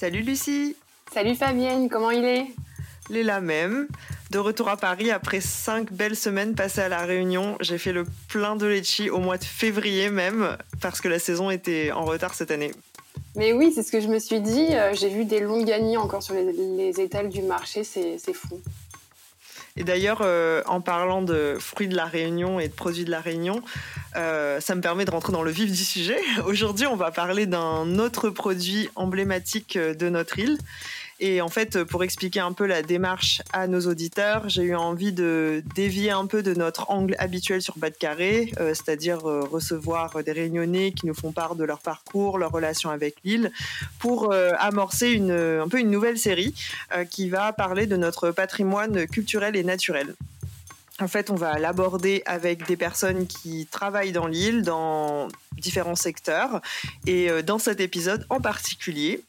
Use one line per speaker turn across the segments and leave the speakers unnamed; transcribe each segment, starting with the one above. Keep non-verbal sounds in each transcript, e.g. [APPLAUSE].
Salut Lucie
Salut Fabienne, comment il est?
Léla même. De retour à Paris après cinq belles semaines passées à La Réunion, j'ai fait le plein de Lecce au mois de février même, parce que la saison était en retard cette année.
Mais oui, c'est ce que je me suis dit. euh, J'ai vu des longs gagnés encore sur les, les étals du marché, c'est fou.
Et d'ailleurs, euh, en parlant de fruits de la Réunion et de produits de la Réunion, euh, ça me permet de rentrer dans le vif du sujet. [LAUGHS] Aujourd'hui, on va parler d'un autre produit emblématique euh, de notre île. Et en fait, pour expliquer un peu la démarche à nos auditeurs, j'ai eu envie de dévier un peu de notre angle habituel sur Bas de Carré, euh, c'est-à-dire euh, recevoir des réunionnais qui nous font part de leur parcours, leur relation avec l'île, pour euh, amorcer un peu une nouvelle série euh, qui va parler de notre patrimoine culturel et naturel. En fait, on va l'aborder avec des personnes qui travaillent dans l'île, dans différents secteurs. Et euh, dans cet épisode en particulier,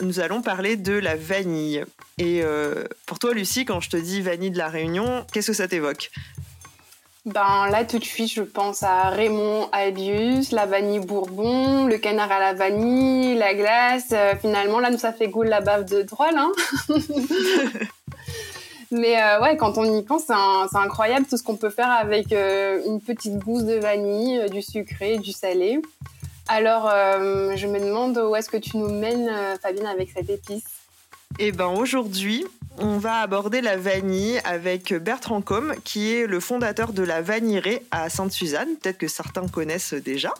nous allons parler de la vanille. Et euh, pour toi, Lucie, quand je te dis vanille de la Réunion, qu'est-ce que ça t'évoque?
Ben là, tout de suite, je pense à Raymond Albius, la vanille Bourbon, le canard à la vanille, la glace. Euh, finalement, là, nous, ça fait goût la bave de droit, hein [LAUGHS] Mais euh, ouais, quand on y pense, c'est incroyable tout ce qu'on peut faire avec une petite gousse de vanille, du sucré, du salé. Alors, euh, je me demande où est-ce que tu nous mènes, euh, Fabienne, avec cette épice
Eh ben aujourd'hui, on va aborder la vanille avec Bertrand Combe, qui est le fondateur de la Vanillerie à Sainte-Suzanne. Peut-être que certains connaissent déjà.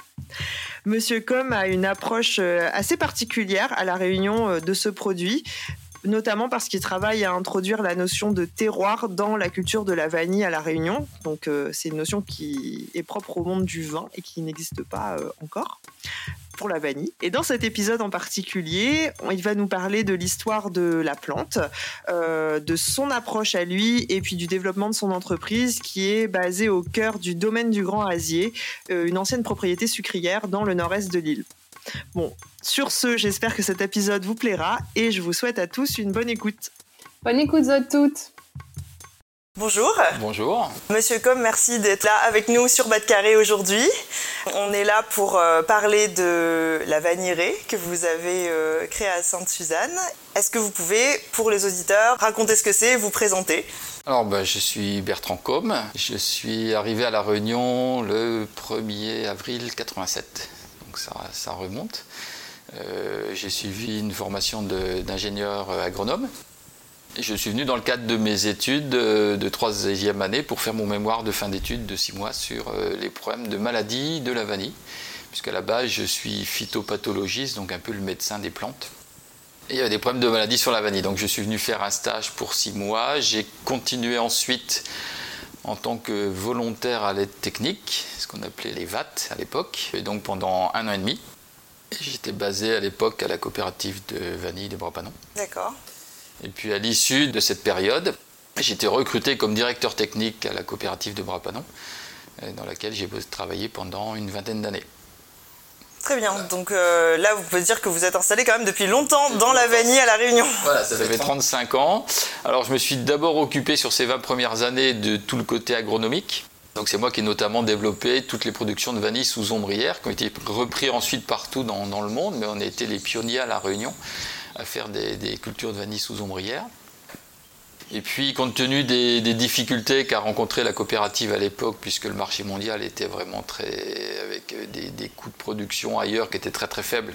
Monsieur Combe a une approche euh, assez particulière à la réunion de ce produit notamment parce qu'il travaille à introduire la notion de terroir dans la culture de la vanille à la Réunion. Donc euh, c'est une notion qui est propre au monde du vin et qui n'existe pas euh, encore pour la vanille. Et dans cet épisode en particulier, il va nous parler de l'histoire de la plante, euh, de son approche à lui et puis du développement de son entreprise qui est basée au cœur du domaine du Grand Asier, une ancienne propriété sucrière dans le nord-est de l'île. Bon, sur ce, j'espère que cet épisode vous plaira et je vous souhaite à tous une bonne écoute.
Bonne écoute à toutes
Bonjour.
Bonjour.
Monsieur Com, merci d'être là avec nous sur Bas de Carré aujourd'hui. On est là pour euh, parler de la vanillerie que vous avez euh, créée à Sainte-Suzanne. Est-ce que vous pouvez, pour les auditeurs, raconter ce que c'est et vous présenter?
Alors, ben, je suis Bertrand Combe. Je suis arrivé à La Réunion le 1er avril 87. Ça, remonte. Euh, J'ai suivi une formation d'ingénieur agronome. Et je suis venu dans le cadre de mes études euh, de troisième année pour faire mon mémoire de fin d'études de six mois sur euh, les problèmes de maladie de la vanille. Puisqu'à la base, je suis phytopathologiste, donc un peu le médecin des plantes. Il y avait des problèmes de maladie sur la vanille. Donc je suis venu faire un stage pour six mois. J'ai continué ensuite en tant que volontaire à l'aide technique, ce qu'on appelait les VAT à l'époque, et donc pendant un an et demi. J'étais basé à l'époque à la coopérative de vanille des Brapanons.
D'accord.
Et puis à l'issue de cette période, été recruté comme directeur technique à la coopérative de Brapanon, euh, dans laquelle j'ai travaillé pendant une vingtaine d'années.
Très bien. Donc euh, là, vous pouvez dire que vous êtes installé quand même depuis longtemps dans la vanille à La Réunion.
Voilà, ça fait 35 ans. Alors je me suis d'abord occupé sur ces 20 premières années de tout le côté agronomique. Donc c'est moi qui ai notamment développé toutes les productions de vanille sous ombrière, qui ont été repris ensuite partout dans, dans le monde, mais on a été les pionniers à La Réunion à faire des, des cultures de vanille sous ombrière. Et puis, compte tenu des, difficultés qu'a rencontré la coopérative à l'époque, puisque le marché mondial était vraiment très. avec des, des coûts de production ailleurs qui étaient très très faibles,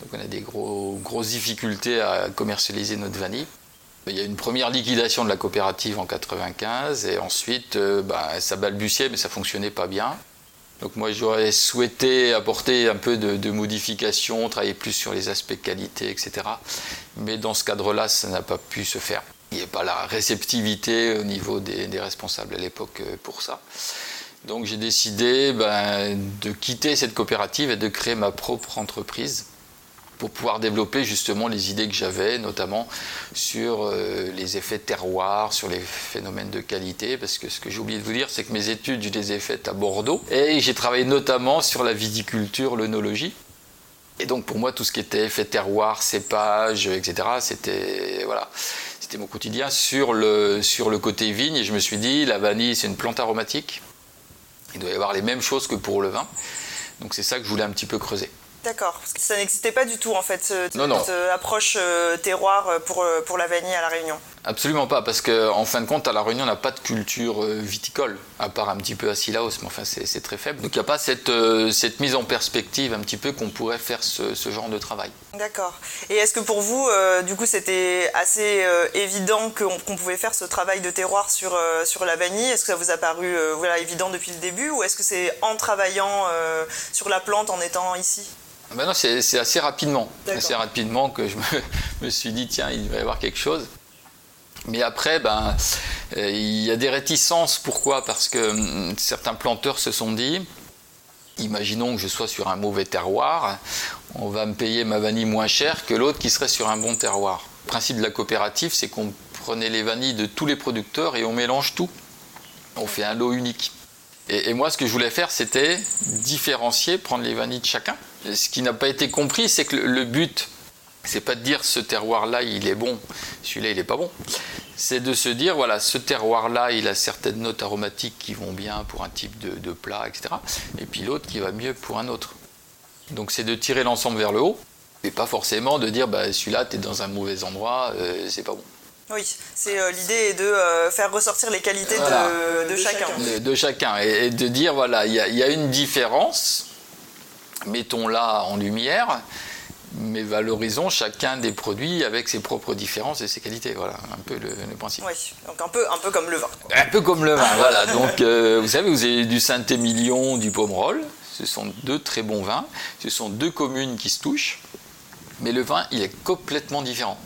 donc on a des gros, grosses difficultés à commercialiser notre vanille. Il y a une première liquidation de la coopérative en 95 et ensuite euh, bah, ça balbutiait mais ça fonctionnait pas bien. Donc moi j'aurais souhaité apporter un peu de, de modification, travailler plus sur les aspects qualité, etc. Mais dans ce cadre-là, ça n'a pas pu se faire. Il n'y a pas la réceptivité au niveau des, responsables à l'époque euh, pour ça. Donc j'ai décidé ben, de quitter cette coopérative et de créer ma propre entreprise pour pouvoir développer justement les idées que j'avais, notamment sur euh, les effets terroirs, sur les phénomènes de qualité, parce que ce que j'ai oublié de vous dire, c'est que mes études, je les ai faites à Bordeaux, et j'ai travaillé notamment sur la viticulture, l'œnologie. Et donc pour moi, tout ce qui était effet terroir, cépage, etc., c'était voilà, c'était mon quotidien sur le, sur le côté vigne. Et je me suis dit, la vanille, c'est une plante aromatique. Il doit y avoir les mêmes choses que pour le vin. Donc c'est ça que je voulais un petit peu creuser.
D'accord, parce que ça n'existait pas du tout en fait, cette,
Non, non.
euh, approche euh, terroir euh, pour, pour la vanille à La Réunion.
Absolument pas, parce qu'en fin de compte, à La Réunion, on n'a pas de culture euh, viticole, à part un petit peu à Sillaos, mais enfin, c'est très faible. Donc il n'y a pas cette, euh, cette mise en perspective un petit peu qu'on pourrait faire ce, ce genre de travail.
D'accord. Et est-ce que pour vous, euh, du coup, c'était assez euh, évident qu'on pouvait faire ce travail de terroir sur, sur la vanille? Est-ce que ça vous a paru voilà, évident depuis le début ou est-ce que c'est en travaillant sur la plante, en étant ici?
Ben non, c'est assez rapidement. Assez rapidement que je me, [LAUGHS] me suis dit, tiens, il va y avoir quelque chose. Mais après, ben, euh, il y a des réticences. Pourquoi? Parce que hum, certains planteurs se sont dit, imaginons que je sois sur un mauvais terroir, on va me payer ma vanille moins cher que l'autre qui serait sur un bon terroir. Le principe de la coopérative, c'est qu'on prenait les vanilles de tous les producteurs et on mélange tout. On fait un lot unique. Et, moi, ce que je voulais faire, c'était différencier, prendre les vanilles de chacun. Ce qui n'a pas été compris, c'est que le but, c'est pas de dire ce terroir-là, il est bon, celui-là, il est pas bon. C'est de se dire, voilà, ce terroir-là, il a certaines notes aromatiques qui vont bien pour un type de, de plat, etc. Et puis l'autre qui va mieux pour un autre. Donc c'est de tirer l'ensemble vers le haut, et pas forcément de dire, bah, celui-là, tu es dans un mauvais endroit, euh, c'est pas bon.
Oui, c'est euh, l'idée est de euh, faire ressortir les qualités de- chacun.
de, de chacun et, et de dire voilà, il y, a- il y a une différence, mettons-la en lumière, mais valorisons chacun des produits avec ses propres différences et ses qualités. Voilà, un peu le, le principe.
Oui, donc un peu, un peu comme le vin.
Un peu comme le vin, voilà. Donc, euh, vous savez, vous avez du Saint-Émilion, du Pomerol. Ce sont deux très bons vins. Ce sont deux communes qui se touchent. Mais le vin, il est complètement différent.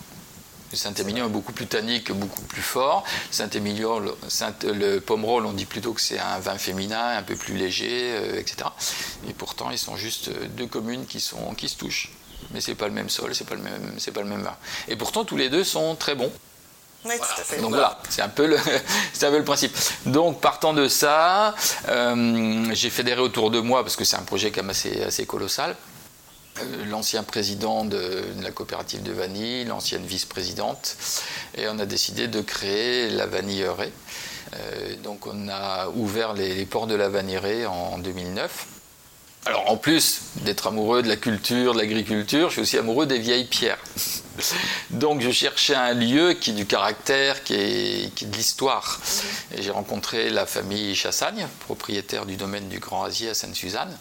Le Saint-Émilion est beaucoup plus tannique, beaucoup plus fort. Saint-Émilion, le, Saint- le Pomerol, on dit plutôt que c'est un vin féminin, un peu plus léger, euh, etc. Et pourtant, ils sont juste deux communes qui, sont, qui se touchent. Mais c'est pas le même sol, c'est pas le même, c'est pas le même vin. Et pourtant, tous les deux sont très bons.
Oui, tout à fait.
Donc voilà, c'est un peu le, [LAUGHS] c'est un peu le principe. Donc partant de ça, euh, j'ai fédéré autour de moi parce que c'est un projet quand même assez, assez colossal. euh, L'ancien président de, de la coopérative de vanille, l'ancienne vice-présidente, et on a décidé de créer la vanillerie. Euh, donc on a ouvert les, les ports de la vanillerie en 2009. Alors en plus d'être amoureux de la culture, de l'agriculture, je suis aussi amoureux des vieilles pierres. [LAUGHS] Donc je cherchais un lieu qui ait du caractère, qui est, qui ait de l'histoire. J'ai rencontré la famille Chassagne, propriétaire du domaine du Grand Asier à Sainte-Suzanne,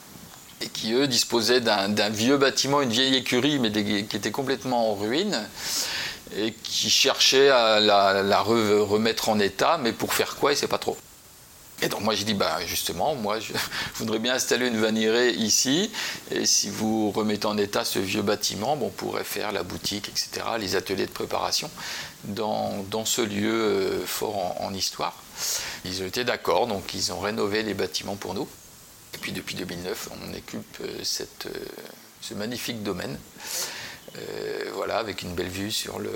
et qui eux disposaient d'un vieux bâtiment, une vieille écurie, mais qui était complètement en ruine, et qui cherchaient à la, la re- remettre en état, mais pour faire quoi, ils ne pas trop. Et donc moi j'ai dit, bah, justement, moi je [LAUGHS] voudrais bien installer une vanillerie ici, et si vous remettez en état ce vieux bâtiment, on pourrait faire la boutique, etc., les ateliers de préparation dans, dans ce lieu euh, fort en, en histoire. Ils ont été d'accord, donc ils ont rénové les bâtiments pour nous. Et puis depuis 2009, on occupe euh, cette, euh, ce magnifique domaine. Euh, voilà, avec une belle vue sur, le,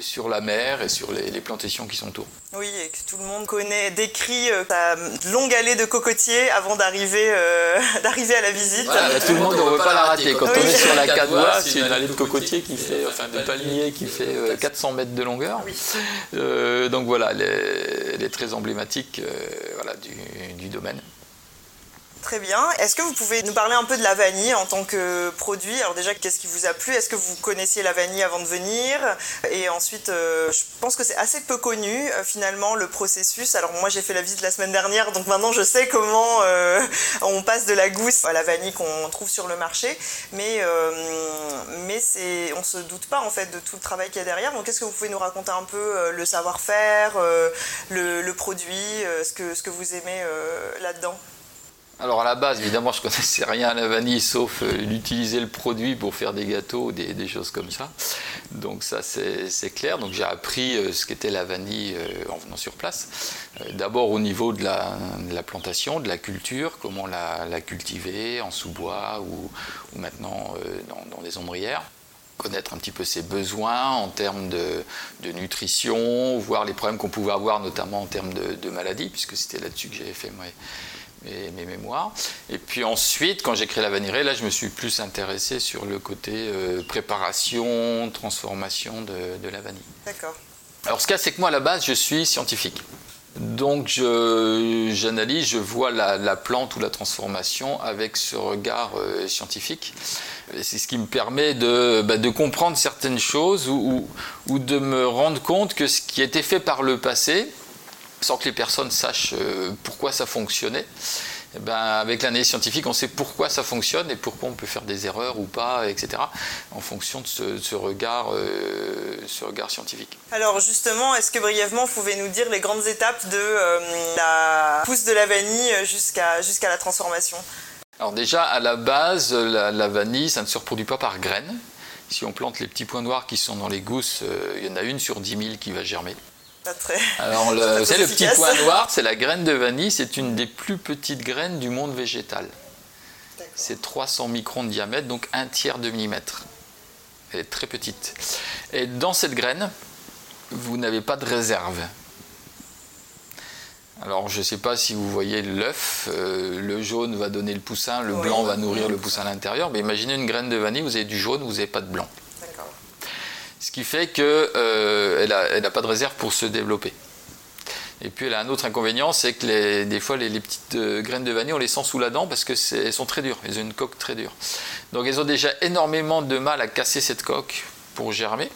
sur la mer et sur les, les plantations qui sont autour.
Oui, et que tout le monde connaît, décrit euh, ta longue allée de cocotiers avant d'arriver euh, [LAUGHS] d'arriver à la visite.
Voilà, tout le monde ne veut pas la rater. Quand
Oui.
on est sur la Cadois, c'est une allée de cocotiers qui fait, enfin de palmiers qui fait euh, 400 mètres de longueur.
Oui.
Euh, donc voilà, elle est, elle est très emblématique euh, voilà, du, du domaine.
Très bien. Est-ce que vous pouvez nous parler un peu de la vanille en tant que produit? Alors déjà, qu'est-ce qui vous a plu? Est-ce que vous connaissiez la vanille avant de venir? Et ensuite, euh, je pense que c'est assez peu connu euh, finalement le processus. Alors moi, j'ai fait la visite la semaine dernière, donc maintenant je sais comment euh, on passe de la gousse à la vanille qu'on trouve sur le marché. Mais mais c'est, on se doute pas en fait de tout le travail qu'il y a derrière. Donc, est-ce que vous pouvez nous raconter un peu le savoir-faire, le, le produit, ce que ce que vous aimez là-dedans?
Alors à la base, évidemment, je ne connaissais rien à la vanille sauf euh, l'utiliser le produit pour faire des gâteaux, des, des choses comme ça. Donc ça, c'est clair. Donc j'ai appris euh, ce qu'était la vanille euh, en venant sur place. D'abord au niveau de la, plantation, de la culture, comment la, cultiver en sous-bois ou, maintenant dans, des ombrières connaître un petit peu ses besoins en termes de, nutrition, voir les problèmes qu'on pouvait avoir, notamment en termes de, maladies, puisque c'était là-dessus que j'avais fait mes, mémoires. Et puis ensuite, quand j'ai créé la vanillerie, là, je me suis plus intéressé sur le côté euh, préparation, transformation de, la vanille.
D'accord.
Alors, ce qu'il y a, c'est que moi, à la base, je suis scientifique. Donc, j'analyse, je, vois la, plante ou la transformation avec ce regard euh, scientifique. C'est ce qui me permet de, bah, de comprendre certaines choses ou, ou, de me rendre compte que ce qui a été fait par le passé, sans que les personnes sachent euh, pourquoi ça fonctionnait. Eh ben, avec l'analyse scientifique, on sait pourquoi ça fonctionne et pourquoi on peut faire des erreurs ou pas, etc., en fonction de ce, regard, euh, ce regard scientifique.
Alors justement, est-ce que brièvement, vous pouvez nous dire les grandes étapes de euh, la pousse de la vanille jusqu'à jusqu'à la transformation?
Alors déjà, à la base, la, vanille, ça ne se reproduit pas par graines. Si on plante les petits points noirs qui sont dans les gousses, il y en a une sur 10 000 qui va germer. Alors, le, [LAUGHS] le petit point noir, [LAUGHS] c'est la graine de vanille. C'est une des plus petites graines du monde végétal. C'est 300 microns de diamètre, donc un tiers de millimètre. Elle est très petite. Et dans cette graine, vous n'avez pas de réserve. Alors, je ne sais pas si vous voyez l'œuf, euh, le jaune va donner le poussin, le blanc va nourrir le poussin à l'intérieur. Mais imaginez une graine de vanille, vous avez du jaune, vous n'avez pas de blanc. Ce qui fait qu'elle euh, n'a pas de réserve pour se développer. Et puis elle a un autre inconvénient, c'est que des fois les, petites euh, graines de vanille, on les sent sous la dent parce qu'elles sont très dures, elles ont une coque très dure. Donc elles ont déjà énormément de mal à casser cette coque pour germer.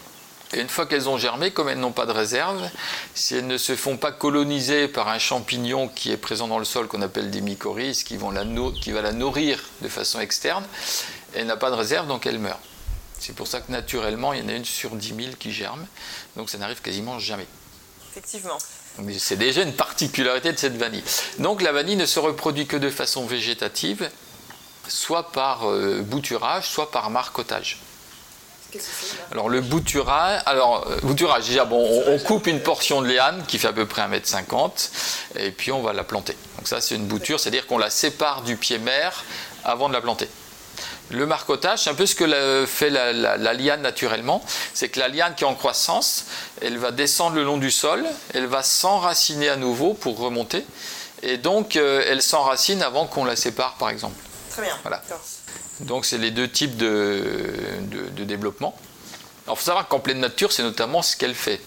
Et une fois qu'elles ont germé, comme elles n'ont pas de réserve, si elles ne se font pas coloniser par un champignon qui est présent dans le sol qu'on appelle des mycorhizes, qui, vont la qui va la nourrir de façon externe, elle n'a pas de réserve, donc elle meurt. C'est pour ça que naturellement, il y en a une sur 10 000 qui germe, donc ça n'arrive quasiment jamais.
Effectivement.
C'est déjà une particularité de cette vanille. Donc la vanille ne se reproduit que de façon végétative, soit par euh, bouturage, soit par marcotage. Alors le bouturage, alors euh, bouturage déjà bon, on, coupe une portion de liane qui fait à peu près 1m50 et puis on va la planter. Donc ça c'est une bouture, c'est-à-dire qu'on la sépare du pied mère avant de la planter. Le marcotage, c'est un peu ce que fait la, liane naturellement. C'est que la liane qui est en croissance, elle va descendre le long du sol, elle va s'enraciner à nouveau pour remonter. Et donc, euh, elle s'enracine avant qu'on la sépare, par exemple.
Très bien.
Voilà. Donc, c'est les deux types de, de développement. Alors, il faut savoir qu'en pleine nature, c'est notamment ce qu'elle fait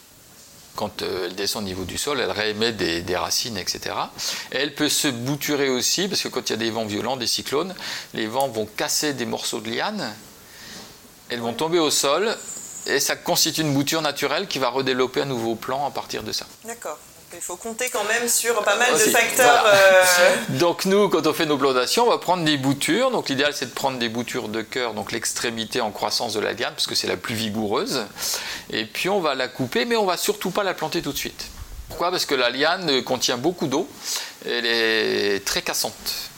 quand euh, elle descend au niveau du sol, elle réémet des, racines, etc. elle peut se bouturer aussi, parce que quand il y a des vents violents, des cyclones, les vents vont casser des morceaux de liane, elles vont tomber au sol, et ça constitue une bouture naturelle qui va redévelopper un nouveau plan à partir de ça.
D'accord. Il faut compter quand même sur pas mal de facteurs. Euh, [LAUGHS]
donc nous, quand on fait nos plantations, on va prendre des boutures. Donc l'idéal, c'est de prendre des boutures de cœur, donc l'extrémité en croissance de la liane, parce que c'est la plus vigoureuse. Et puis on va la couper, mais on va surtout pas la planter tout de suite. Pourquoi? Parce que la liane contient beaucoup d'eau. Elle est très cassante.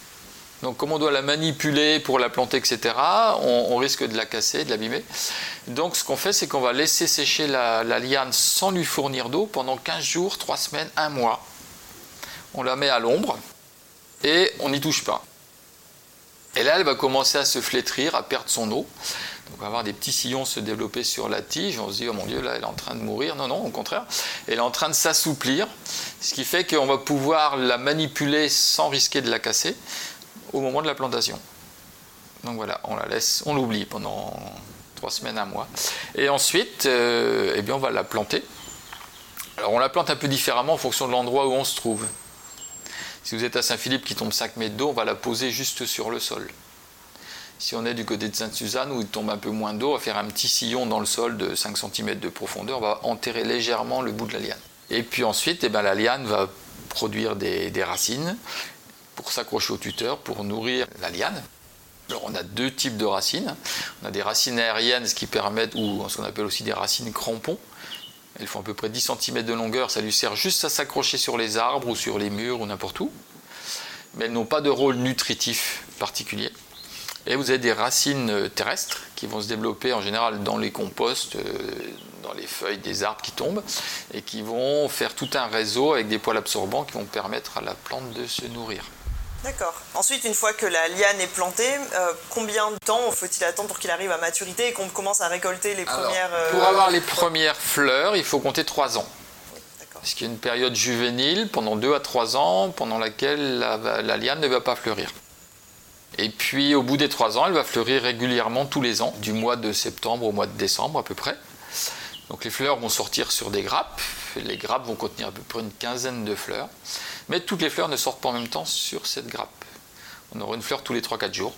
Donc comme on doit la manipuler pour la planter, etc., on, risque de la casser, de l'abîmer. Donc ce qu'on fait, c'est qu'on va laisser sécher la, liane sans lui fournir d'eau pendant 15 jours, 3 semaines, 1 mois. On la met à l'ombre et on n'y touche pas. Et là, elle va commencer à se flétrir, à perdre son eau. Donc on va avoir des petits sillons se développer sur la tige. On se dit, oh mon Dieu, là, elle est en train de mourir. Non, non, au contraire, elle est en train de s'assouplir. Ce qui fait qu'on va pouvoir la manipuler sans risquer de la casser au moment de la plantation. Donc voilà, on la laisse, on l'oublie pendant trois semaines, un mois. Et ensuite, euh, eh bien, on va la planter. Alors on la plante un peu différemment en fonction de l'endroit où on se trouve. Si vous êtes à Saint-Philippe qui tombe 5 mètres d'eau, on va la poser juste sur le sol. Si on est du côté de Sainte-Suzanne où il tombe un peu moins d'eau, on va faire un petit sillon dans le sol de 5 cm de profondeur, on va enterrer légèrement le bout de la liane. Et puis ensuite, eh bien, la liane va produire des, des racines pour s'accrocher au tuteur, pour nourrir la liane. Alors on a deux types de racines. On a des racines aériennes, ce qui permettent, ou ce qu'on appelle aussi des racines crampons. Elles font à peu près 10 cm de longueur, ça lui sert juste à s'accrocher sur les arbres ou sur les murs ou n'importe où. mais elles n'ont pas de rôle nutritif particulier. Et vous avez des racines terrestres qui vont se développer en général dans les composts, dans les feuilles des arbres qui tombent, et qui vont faire tout un réseau avec des poils absorbants qui vont permettre à la plante de se nourrir.
D'accord. Ensuite, une fois que la liane est plantée, euh, combien de temps faut-il attendre pour qu'il arrive à maturité et qu'on commence à récolter les premières...
Euh, pour avoir les premières fleurs, il faut compter 3 ans. Parce qu'il y a une période juvénile pendant 2 à 3 ans pendant laquelle la, liane ne va pas fleurir. Et puis au bout des 3 ans, elle va fleurir régulièrement tous les ans, du mois de septembre au mois de décembre à peu près. Donc les fleurs vont sortir sur des grappes. Les grappes vont contenir à peu près une quinzaine de fleurs. Mais toutes les fleurs ne sortent pas en même temps sur cette grappe. On aura une fleur tous les 3-4 jours.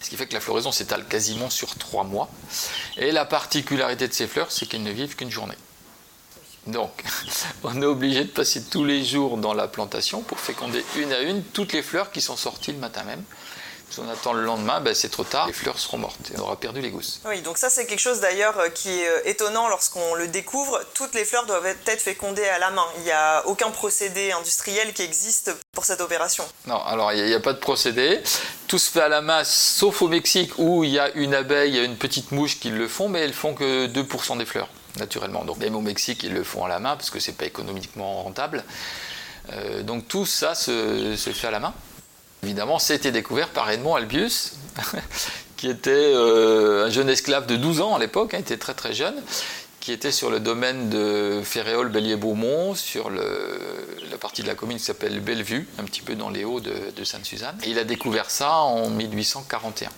Ce qui fait que la floraison s'étale quasiment sur 3 mois. Et la particularité de ces fleurs, c'est qu'elles ne vivent qu'une journée. Donc, [LAUGHS] on est obligé de passer tous les jours dans la plantation pour féconder une à une toutes les fleurs qui sont sorties le matin même. Si on attend le lendemain, ben c'est trop tard, les fleurs seront mortes et on aura perdu les gousses.
Oui, donc ça c'est quelque chose d'ailleurs euh, qui est euh, étonnant lorsqu'on le découvre. Toutes les fleurs doivent être fécondées à la main. Il n'y a aucun procédé industriel qui existe pour cette opération.
Non, alors il n'y a, pas de procédé. Tout se fait à la main, sauf au Mexique où il y a une abeille, il y a une petite mouche qui le font, mais elles font que 2% des fleurs, naturellement. Donc même au Mexique, ils le font à la main parce que c'est pas économiquement rentable. Euh, donc tout ça se, se fait à la main. Évidemment, c'était découvert par Edmond Albius, [LAUGHS] qui était euh, un jeune esclave de 12 ans à l'époque, il hein, était très très jeune, qui était sur le domaine de Ferréol, Bélier-Beaumont, sur la partie de la commune qui s'appelle Bellevue, un petit peu dans les hauts de, de Sainte-Suzanne. Il a découvert ça en 1841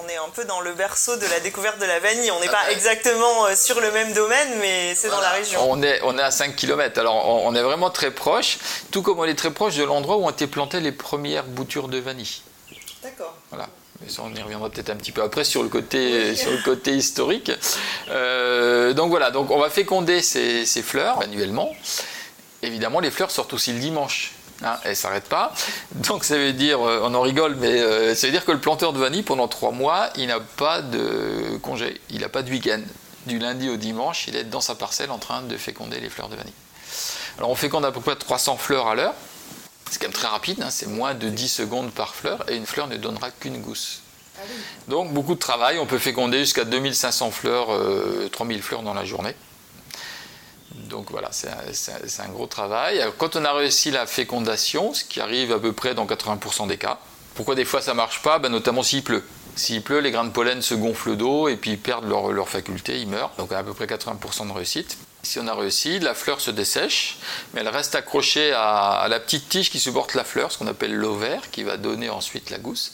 on est un peu dans le berceau de la découverte de la vanille. On n'est pas exactement euh, sur le même domaine, mais c'est dans la région.
On est, on est à 5 km, alors on est vraiment très proche, tout comme on est très proche de l'endroit où ont été plantées les premières boutures de vanille.
D'accord.
Voilà. Mais ça, on y reviendra peut-être un petit peu après sur le côté, sur le côté historique. Euh, donc voilà, donc on va féconder ces, ces fleurs manuellement. Évidemment, les fleurs sortent aussi le dimanche. Hein, elle ne s'arrête pas. Donc ça veut dire, euh, on en rigole, mais euh, ça veut dire que le planteur de vanille, pendant trois mois, il n'a pas de congé, il n'a pas de week-end. Du lundi au dimanche, il est dans sa parcelle en train de féconder les fleurs de vanille. Alors on féconde à peu près 300 fleurs à l'heure. C'est quand même très rapide, hein, c'est moins de 10 secondes par fleur, et une fleur ne donnera qu'une gousse. Ah Donc beaucoup de travail, on peut féconder jusqu'à 2500 fleurs, 3000 euh, fleurs dans la journée. Donc voilà, c'est un, gros travail. Quand on a réussi la fécondation, ce qui arrive à peu près dans 80% des cas, pourquoi des fois ça marche pas? Ben, Notamment s'il pleut. S'il pleut, les grains de pollen se gonflent d'eau et puis ils perdent leur, leur faculté, ils meurent. Donc à peu près 80% de réussite. Si on a réussi, la fleur se dessèche, mais elle reste accrochée à, la petite tige qui supporte la fleur, ce qu'on appelle l'ovaire, qui va donner ensuite la gousse.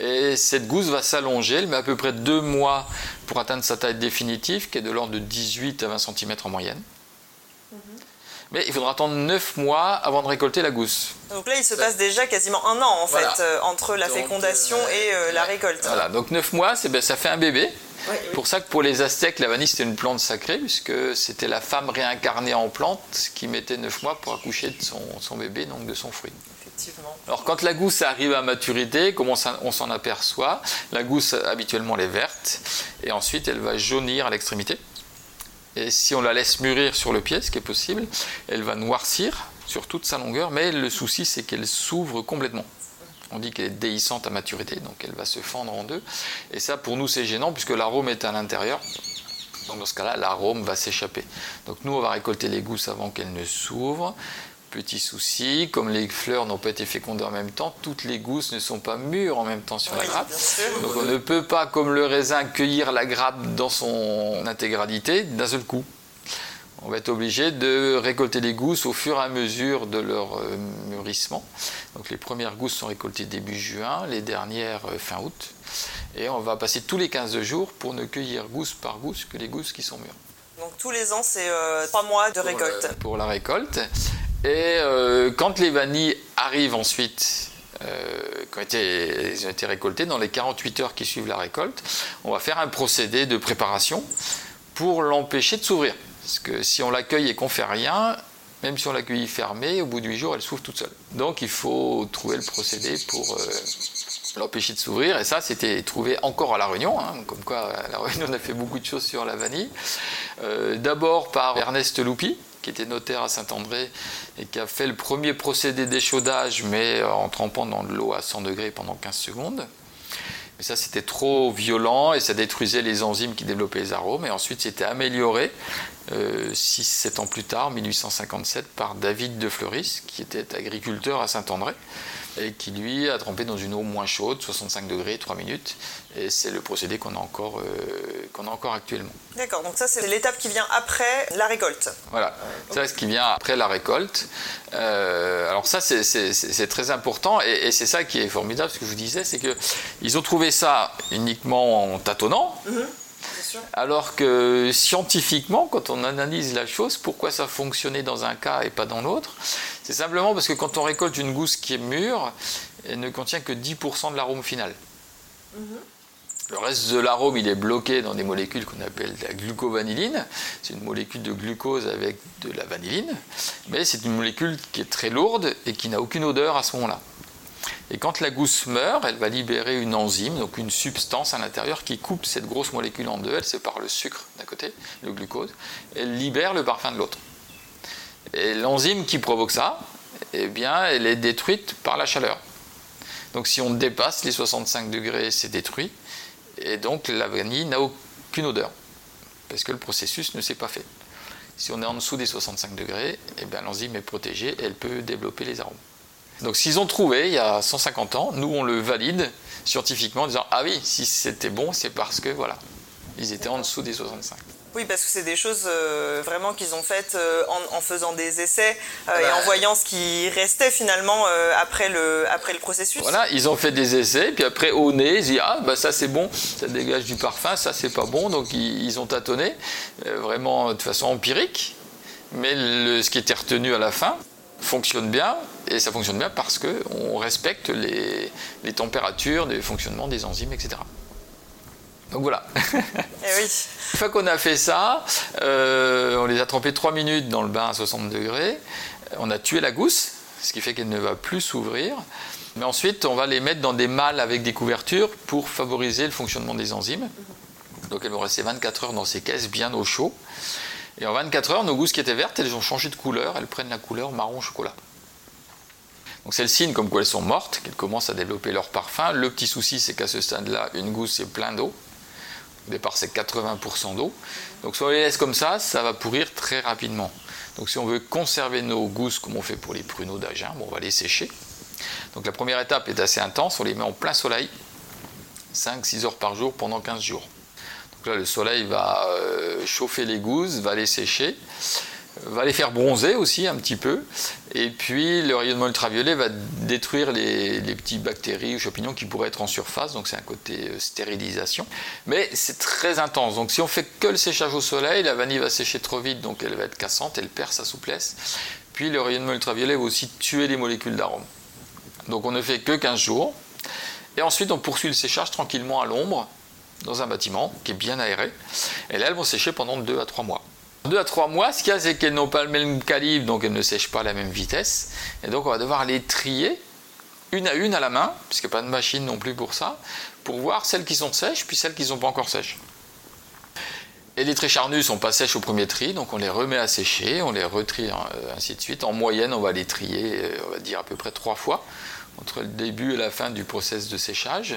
Et cette gousse va s'allonger, elle met à peu près deux mois pour atteindre sa taille définitive, qui est de l'ordre de 18 à 20 cm en moyenne. Mais il faudra attendre 9 mois avant de récolter la gousse.
Donc là, il se passe déjà quasiment un an en fait euh, entre la fécondation euh, et euh, la récolte.
Voilà, donc 9 mois, ben, ça fait un bébé. Pour ça que pour les Aztèques, la vanille c'était une plante sacrée, puisque c'était la femme réincarnée en plante qui mettait 9 mois pour accoucher de son, bébé, donc de son fruit.
Effectivement.
Alors quand la gousse arrive à maturité, comme on s'en aperçoit, la gousse habituellement elle est verte, et ensuite elle va jaunir à l'extrémité. Et si on la laisse mûrir sur le pied, ce qui est possible, elle va noircir sur toute sa longueur, mais le souci c'est qu'elle s'ouvre complètement. On dit qu'elle est déhissante à maturité, donc elle va se fendre en deux. Et ça, pour nous, c'est gênant puisque l'arôme est à l'intérieur. Donc dans ce cas-là, l'arôme va s'échapper. Donc nous, on va récolter les gousses avant qu'elles ne s'ouvrent. Petit souci, comme les fleurs n'ont pas été fécondées en même temps, toutes les gousses ne sont pas mûres en même temps sur la grappe. Donc on ne peut pas, comme le raisin, cueillir la grappe dans son intégralité d'un seul coup. On va être obligé de récolter les gousses au fur et à mesure de leur euh, mûrissement. Donc les premières gousses sont récoltées début juin, les dernières euh, fin août. Et on va passer tous les 15 jours pour ne cueillir gousse par gousse que les gousses qui sont mûres.
Donc tous les ans, c'est euh, trois mois de récolte.
pour la récolte. Et euh, quand les vanilles arrivent ensuite, euh, quand elles ont été récoltées, dans les 48 heures qui suivent la récolte, on va faire un procédé de préparation pour l'empêcher de s'ouvrir. Parce que si on l'accueille et qu'on fait rien, même si on l'accueille fermée, au bout de 8 jours, elle s'ouvre toute seule. Donc il faut trouver le procédé pour euh, l'empêcher de s'ouvrir. Et ça, c'était trouvé encore à La Réunion, hein, comme quoi à La Réunion, on a fait beaucoup de choses sur la vanille. D'abord par Ernest Loupi, qui était notaire à Saint-André et qui a fait le premier procédé d'échaudage, mais en trempant dans de l'eau à 100 degrés pendant 15 secondes. Mais ça, c'était trop violent et ça détruisait les enzymes qui développaient les arômes. Et ensuite, c'était amélioré 6-7 ans plus tard, 1857, par David de Fleuris, qui était agriculteur à Saint-André et qui lui a trempé dans une eau moins chaude, 65 degrés, 3 minutes. Et c'est le procédé qu'on a, encore, euh, qu'on a encore actuellement.
D'accord, donc ça c'est l'étape qui vient après la récolte.
Voilà, c'est ce qui vient après la récolte. Euh, alors ça c'est, très important et, c'est ça qui est formidable, ce que je vous disais, c'est qu'ils ont trouvé ça uniquement en tâtonnant. Mhm. Alors que scientifiquement, quand on analyse la chose, pourquoi ça fonctionnait dans un cas et pas dans l'autre C'est simplement parce que quand on récolte une gousse qui est mûre, elle ne contient que 10% de l'arôme final. Mhm. Le reste de l'arôme, il est bloqué dans des molécules qu'on appelle la glucovanilline. C'est une molécule de glucose avec de la vanilline, mais c'est une molécule qui est très lourde et qui n'a aucune odeur à ce moment-là. Et quand la gousse meurt, elle va libérer une enzyme, donc une substance à l'intérieur qui coupe cette grosse molécule en deux. Elle sépare le sucre d'un côté, le glucose, et elle libère le parfum de l'autre. L'enzyme qui provoque ça, eh bien, elle est détruite par la chaleur. Donc si on dépasse les 65 degrés, c'est détruit. Et donc la vanille n'a aucune odeur, parce que le processus ne s'est pas fait. Si on est en dessous des 65 degrés, eh l'enzyme est protégée elle peut développer les arômes. Donc s'ils ont trouvé il y a 150 ans, nous on le valide scientifiquement en disant ah oui, si c'était bon, c'est parce que voilà, ils étaient en dessous des 65.
Oui, parce que c'est des choses euh, vraiment qu'ils ont faites euh, en, faisant des essais euh, et en voyant ce qui restait finalement après, le, après le processus.
Voilà, ils ont fait des essais, puis après au nez, ils disent Ah, bah ça c'est bon, ça dégage du parfum, ça c'est pas bon, donc ils, ont tâtonné, vraiment de façon empirique. Mais ce qui était retenu à la fin, fonctionne bien, et ça fonctionne bien parce qu'on respecte les, températures, les fonctionnements des enzymes, etc. Donc voilà.
Eh Une
fois qu'on a fait ça, euh, on les a trempés 3 minutes dans le bain à 60 degrés. On a tué la gousse, ce qui fait qu'elle ne va plus s'ouvrir. Mais ensuite, on va les mettre dans des mâles avec des couvertures pour favoriser le fonctionnement des enzymes. Donc elles vont rester 24 heures dans ces caisses bien au chaud. Et en 24 heures, nos gousses qui étaient vertes, elles ont changé de couleur, elles prennent la couleur marron chocolat. Donc c'est le signe comme quoi elles sont mortes, qu'elles commencent à développer leur parfum. Le petit souci, c'est qu'à ce stade-là, une gousse c'est plein d'eau. Au départ, c'est 80% d'eau. Donc si on les laisse comme ça, ça va pourrir très rapidement. Donc si on veut conserver nos gousses comme on fait pour les pruneaux d'Agen, on va les sécher. Donc la première étape est assez intense, on les met en plein soleil, 5-6 heures par jour pendant 15 jours le soleil va euh, chauffer les gousses, va les sécher, va les faire bronzer aussi un petit peu. Et puis le rayonnement ultraviolet va détruire les, petites bactéries ou champignons qui pourraient être en surface. Donc c'est un côté euh, stérilisation. Mais c'est très intense. Donc si on fait que le séchage au soleil, la vanille va sécher trop vite, donc elle va être cassante, elle perd sa souplesse. Puis le rayonnement ultraviolet va aussi tuer les molécules d'arôme. Donc on ne fait que 15 jours. Et ensuite on poursuit le séchage tranquillement à l'ombre dans un bâtiment qui est bien aéré. Et là, elles vont sécher pendant 2 à 3 mois. 2 à 3 mois, ce qu'il y a, c'est qu'elles n'ont pas le même calibre, donc elles ne sèchent pas à la même vitesse. Et donc, on va devoir les trier une à une à la main, puisqu'il n'y a pas de machine non plus pour ça, pour voir celles qui sont sèches, puis celles qui ne sont pas encore sèches. Et les très charnues ne sont pas sèches au premier tri, donc on les remet à sécher, on les retrie, euh, ainsi de suite. En moyenne, on va les trier, euh, on va dire à peu près trois fois, entre le début et la fin du process de séchage.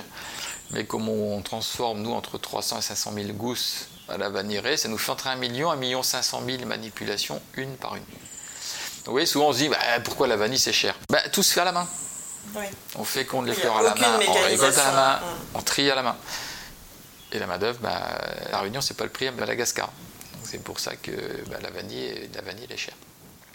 Mais comme on transforme, nous, entre 300 et 500 000 gousses à la vanillée, ça nous fait entre 1 million et 1 million 500 000 manipulations, une par une. Donc, vous voyez, souvent on se dit, bah, pourquoi la vanille c'est cher? Bah, Tout se fait à la main. On fait qu'on les fleurs à la main, on récolte à la main, mm. on trie à la main. Et la main-d'œuvre, bah, la Réunion, c'est pas le prix à Madagascar. C'est pour ça que bah, la, vanille, la vanille est chère.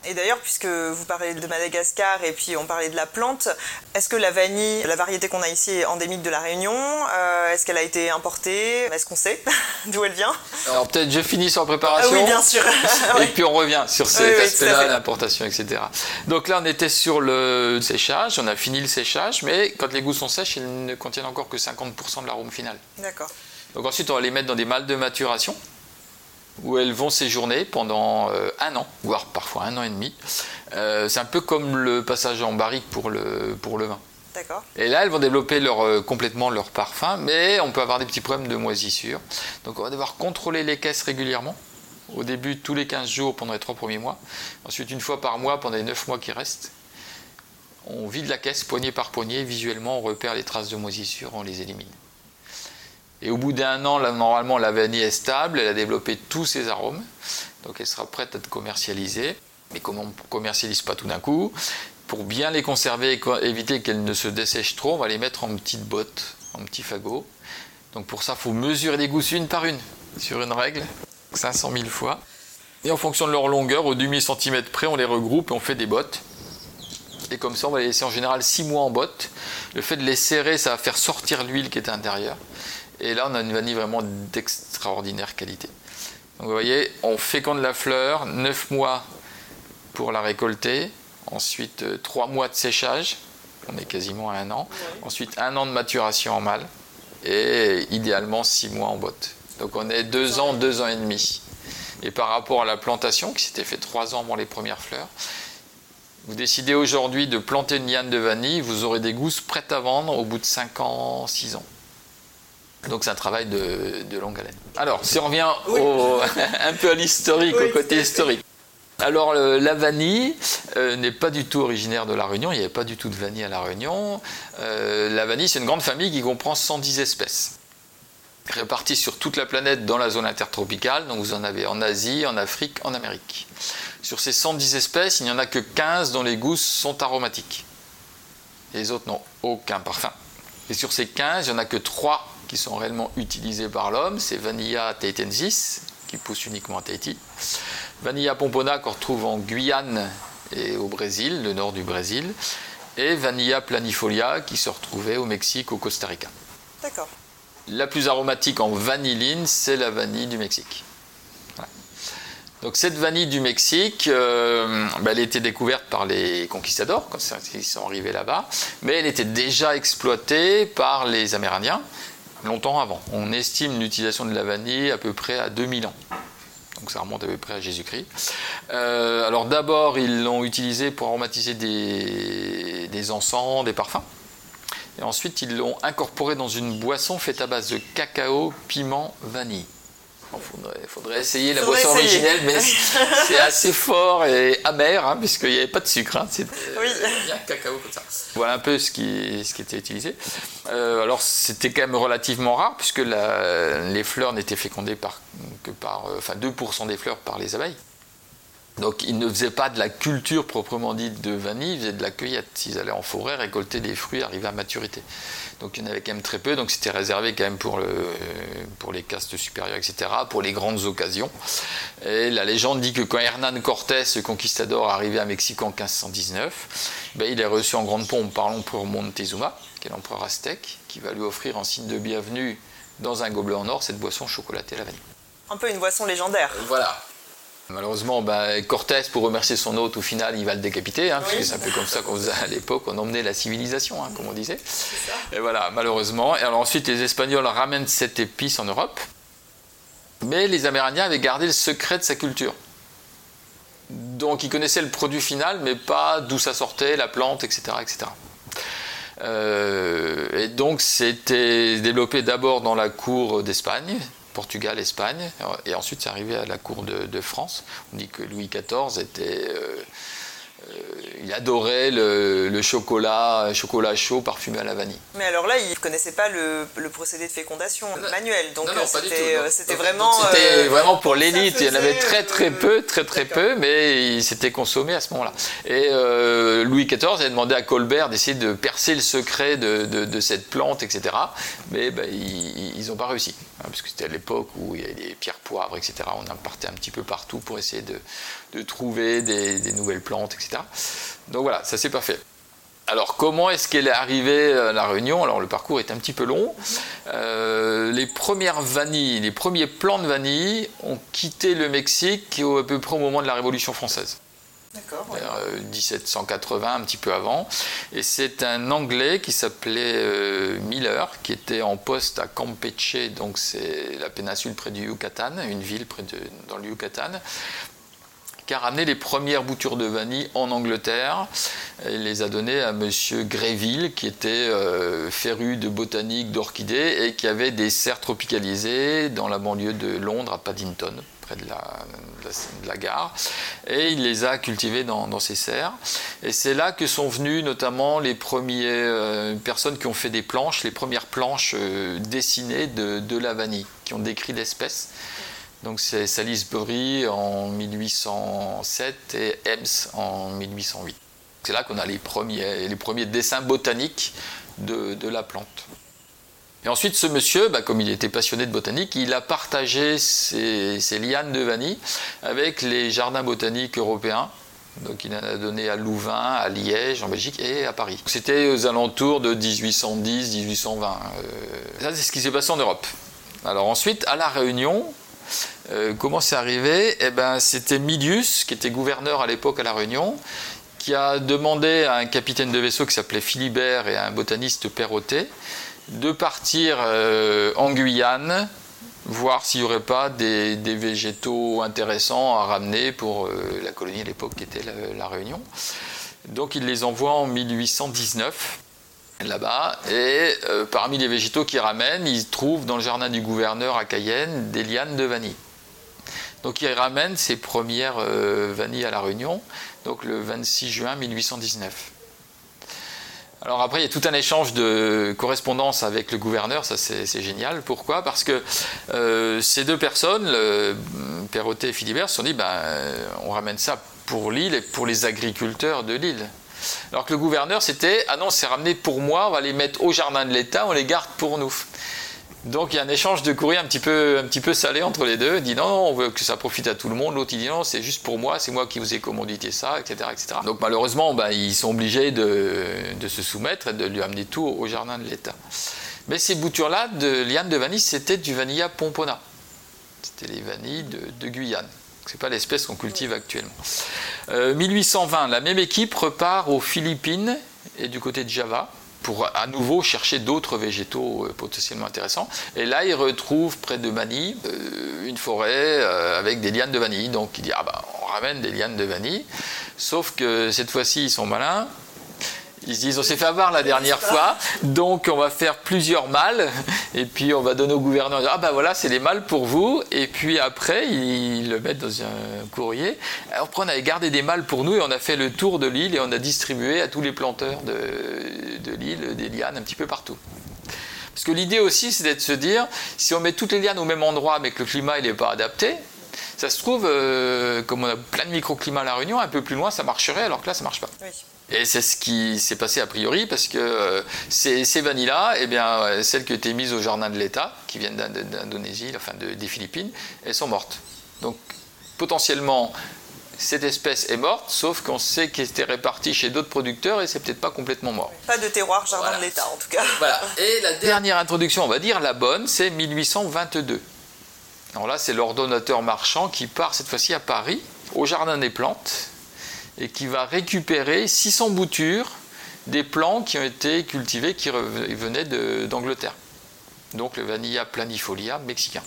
Et d'ailleurs, puisque vous parlez de Madagascar et puis on parlait de la plante, est-ce que la vanille, la variété qu'on a ici est endémique de la Réunion euh, Est-ce qu'elle a été importée Est-ce qu'on sait [LAUGHS] d'où elle vient?
Alors peut-être je finis sur la préparation.
Ah oui, bien sûr. [LAUGHS]
et puis on revient sur cet aspect-là, l'importation, etc. Donc là, on était sur le séchage, on a fini le séchage, mais quand les goûts sont sèches, ils ne contiennent encore que 50% de l'arôme final.
D'accord.
Donc ensuite, on va les mettre dans des mâles de maturation où elles vont séjourner pendant euh, un an, voire parfois un an et demi. Euh, c'est un peu comme le passage en barrique pour le, pour le vin.
D'accord.
Et là, elles vont développer leur, euh, complètement leur parfum, mais on peut avoir des petits problèmes de moisissure. Donc on va devoir contrôler les caisses régulièrement. Au début, tous les 15 jours pendant les trois premiers mois. Ensuite, une fois par mois pendant les 9 mois qui restent. On vide la caisse poignée par poignée. Visuellement, on repère les traces de moisissure, on les élimine. Et au bout d'un an, normalement, la vanille est stable, elle a développé tous ses arômes, donc elle sera prête à être commercialisée. Mais comme on ne commercialise pas tout d'un coup, pour bien les conserver et éviter qu'elles ne se dessèchent trop, on va les mettre en petites bottes, en petits fagots. Donc pour ça, il faut mesurer les gousses une par une, sur une règle, 500 000 fois. Et en fonction de leur longueur, au demi-centimètre près, on les regroupe et on fait des bottes. Et comme ça, on va les laisser en général 6 mois en bottes. Le fait de les serrer, ça va faire sortir l'huile qui est à l'intérieur. Et là, on a une vanille vraiment d'extraordinaire qualité. Donc vous voyez, on féconde la fleur, 9 mois pour la récolter, ensuite 3 euh, mois de séchage, on est quasiment à un an, ensuite un an de maturation en mâle, et idéalement 6 mois en botte. Donc on est 2 ans, 2 ans et demi. Et par rapport à la plantation, qui s'était fait 3 ans avant les premières fleurs, vous décidez aujourd'hui de planter une liane de vanille, vous aurez des gousses prêtes à vendre au bout de 5 ans, 6 ans. Donc c'est un travail de, longue haleine. Alors, si on revient [LAUGHS] un peu à l'historique, au côté historique. Alors la vanille euh, n'est pas du tout originaire de la Réunion, il n'y avait pas du tout de vanille à la Réunion. Euh, la vanille, c'est une grande famille qui comprend 110 espèces, réparties sur toute la planète dans la zone intertropicale. Donc vous en avez en Asie, en Afrique, en Amérique. Sur ces 110 espèces, il n'y en a que 15 dont les gousses sont aromatiques. les autres n'ont aucun parfum. Et sur ces 15, il n'y en a que 3 qui sont réellement utilisés par l'homme. C'est Vanilla taitensis, qui pousse uniquement à Tahiti. Vanilla pompona qu'on retrouve en Guyane et au Brésil, le nord du Brésil. Et Vanilla planifolia qui se retrouvait au Mexique, au Costa Rica.
D'accord.
La plus aromatique en vanilline, c'est la vanille du Mexique. Donc cette vanille du Mexique, euh, ben, elle a été découverte par les conquistadors quand ils sont arrivés là-bas, mais elle était déjà exploitée par les Amérindiens longtemps avant. On estime l'utilisation de la vanille à peu près à 2000 ans. Donc ça remonte à peu près à Jésus-Christ. Euh, alors d'abord, ils l'ont utilisé pour aromatiser des, encens, des parfums. Et ensuite, ils l'ont incorporé dans une boisson faite à base de cacao, piment, vanille. Il faudrait, essayer la boisson originelle, mais [LAUGHS] c'est assez fort et amer, hein, puisqu'il n'y avait pas de sucre. Hein, oui. bien cacao comme ça. Voilà un peu ce qui, ce qui était utilisé. Euh, alors c'était quand même relativement rare, puisque les fleurs n'étaient fécondées par, que par, euh, enfin 2% des fleurs par les abeilles. Donc ils ne faisaient pas de la culture proprement dite de vanille, ils faisaient de la cueillette. Ils allaient en forêt récolter des fruits arrivés à maturité. Donc il y en avait quand même très peu, donc c'était réservé quand même pour, le, pour les castes supérieures, etc., pour les grandes occasions. Et la légende dit que quand Hernán Cortés, le conquistador, arrivait à Mexique en 1519, ben, il est reçu en grande pompe par l'empereur Montezuma, qui est l'empereur aztèque, qui va lui offrir en signe de bienvenue dans un gobelet en or cette boisson chocolatée à la vanille.
Un peu une boisson légendaire.
Voilà, Malheureusement, ben, Cortés, pour remercier son hôte, au final, il va le décapiter, hein, parce que c'est un peu comme ça qu'on faisait à l'époque, on emmenait la civilisation, hein, comme on disait. Et voilà, malheureusement. Et alors ensuite, les Espagnols ramènent cette épice en Europe, mais les Amérindiens avaient gardé le secret de sa culture. Donc ils connaissaient le produit final, mais pas d'où ça sortait, la plante, etc. etc. Euh, et donc c'était développé d'abord dans la cour d'Espagne, Portugal, Espagne, et ensuite c'est arrivé à la cour de, France. On dit que Louis XIV était euh, il adorait le, chocolat, chocolat chaud parfumé à la vanille.
Mais alors là, il ne connaissait pas le, procédé de fécondation manuel, donc c'était vraiment.
C'était vraiment pour l'élite. Il y en avait très très peu, très très peu, mais il s'était consommé à ce moment-là. Et euh, Louis XIV a demandé à Colbert d'essayer de percer le secret de, cette plante, etc. Mais ben, ils n'ont pas réussi, hein, parce que c'était à l'époque où il y avait des pierres poivres, etc. On en partait un petit peu partout pour essayer de, de trouver des, nouvelles plantes, etc. Donc voilà, ça s'est pas fait. Alors comment est-ce qu'elle est arrivée à la Réunion? Alors le parcours est un petit peu long. Euh, les premières vanilles, les premiers plants de vanille ont quitté le Mexique à peu près au moment de la Révolution française. D'accord. 1780, un petit peu avant. Et c'est un Anglais qui s'appelait euh, Miller, qui était en poste à Campeche, donc c'est la péninsule près du Yucatan, une ville près de, dans le Yucatan, qui a ramené les premières boutures de vanille en Angleterre. Il les a données à monsieur Gréville, qui était euh, féru de botanique, d'orchidées, et qui avait des serres tropicalisées dans la banlieue de Londres, à Paddington. près de la, gare, et il les a cultivés dans, ces serres. Et c'est là que sont venues notamment les premières euh, personnes qui ont fait des planches, les premières planches euh, dessinées de, la vanille, qui ont décrit l'espèce. Donc c'est Salisbury en 1807 et Ems en 1808. C'est là qu'on a les premiers, les premiers dessins botaniques de la plante. Et ensuite, ce monsieur, bah, comme il était passionné de botanique, il a partagé ses, lianes de vanille avec les jardins botaniques européens. Donc il en a donné à Louvain, à Liège, en Belgique et à Paris. C'était aux alentours de 1810-1820. Euh, ça, c'est ce qui s'est passé en Europe. Alors ensuite, à La Réunion, euh, comment c'est arrivé? Eh ben, C'était Milius, qui était gouverneur à l'époque à La Réunion, qui a demandé à un capitaine de vaisseau qui s'appelait Philibert et à un botaniste Perrotet de partir euh, en Guyane, voir s'il n'y aurait pas des, végétaux intéressants à ramener pour euh, la colonie à l'époque qui était la, Réunion. Donc il les envoie en 1819 là-bas, et euh, parmi les végétaux qu'il ramène, il trouve dans le jardin du gouverneur à Cayenne des lianes de vanille. Donc il ramène ses premières vanilles à la Réunion, donc le 26 juin 1819. Alors après, il y a tout un échange de correspondance avec le gouverneur, ça c'est génial. Pourquoi? Parce que euh, ces deux personnes, Perrotet et Philibert, se sont dit, ben, on ramène ça pour l'île et pour les agriculteurs de l'île. Alors que le gouverneur, c'était, ah non, c'est ramené pour moi, on va les mettre au jardin de l'État, on les garde pour nous. Donc il y a un échange de courrier un petit peu, un petit peu salé entre les deux. Il dit non, on veut que ça profite à tout le monde. L'autre il dit non, c'est juste pour moi, c'est moi qui vous ai commandité ça, etc. Donc malheureusement, ben, ils sont obligés de, se soumettre et de lui amener tout au jardin de l'État. Mais ces boutures-là de liane de vanille, c'était du Vanilla pompona. C'était les vanilles de Guyane. Ce n'est pas l'espèce qu'on cultive actuellement. 1820, euh, la même équipe repart aux Philippines et du côté de Java pour à nouveau chercher d'autres végétaux euh, potentiellement intéressants. Et là, il retrouve près de Manille euh, une forêt avec des lianes de vanille. Donc il dit, ah bah, on ramène des lianes de vanille. Sauf que cette fois-ci, ils sont malins. Ils se disent, on s'est fait avoir la dernière fois, [LAUGHS] donc on va faire plusieurs mâles, et puis on va donner au gouverneur, ah ben voilà, c'est les mâles pour vous, et puis après, ils le mettent dans un courrier. Alors, après, on avait gardé des mâles pour nous, et on a fait le tour de l'île, et on a distribué à tous les planteurs de, l'île des lianes un petit peu partout. Parce que l'idée aussi, c'est de se dire, si on met toutes les lianes au même endroit, mais que le climat n'est pas adapté, ça se trouve, euh, comme on a plein de microclimats à La Réunion, un peu plus loin, ça marcherait, alors que là, ça marche pas. Et c'est ce qui s'est passé a priori, parce que euh, ces, ces vanillas, eh bien, euh, celles qui été mises au jardin de l'État, qui viennent d'Indonésie, enfin des Philippines, elles sont mortes. Donc potentiellement, cette espèce est morte, sauf qu'on sait qu'elle était répartie chez d'autres producteurs et c'est peut-être pas complètement mort.
Pas de terroir jardin de l'État en tout cas.
Voilà. Et la [LAUGHS] dernière introduction, on va dire la bonne, c'est 1822. Alors là, c'est l'ordonnateur marchand qui part cette fois-ci à Paris, au jardin des plantes, et qui va récupérer 600 boutures des plants qui ont été cultivés, qui venaient d'Angleterre. Donc le Vanilla planifolia mexicain.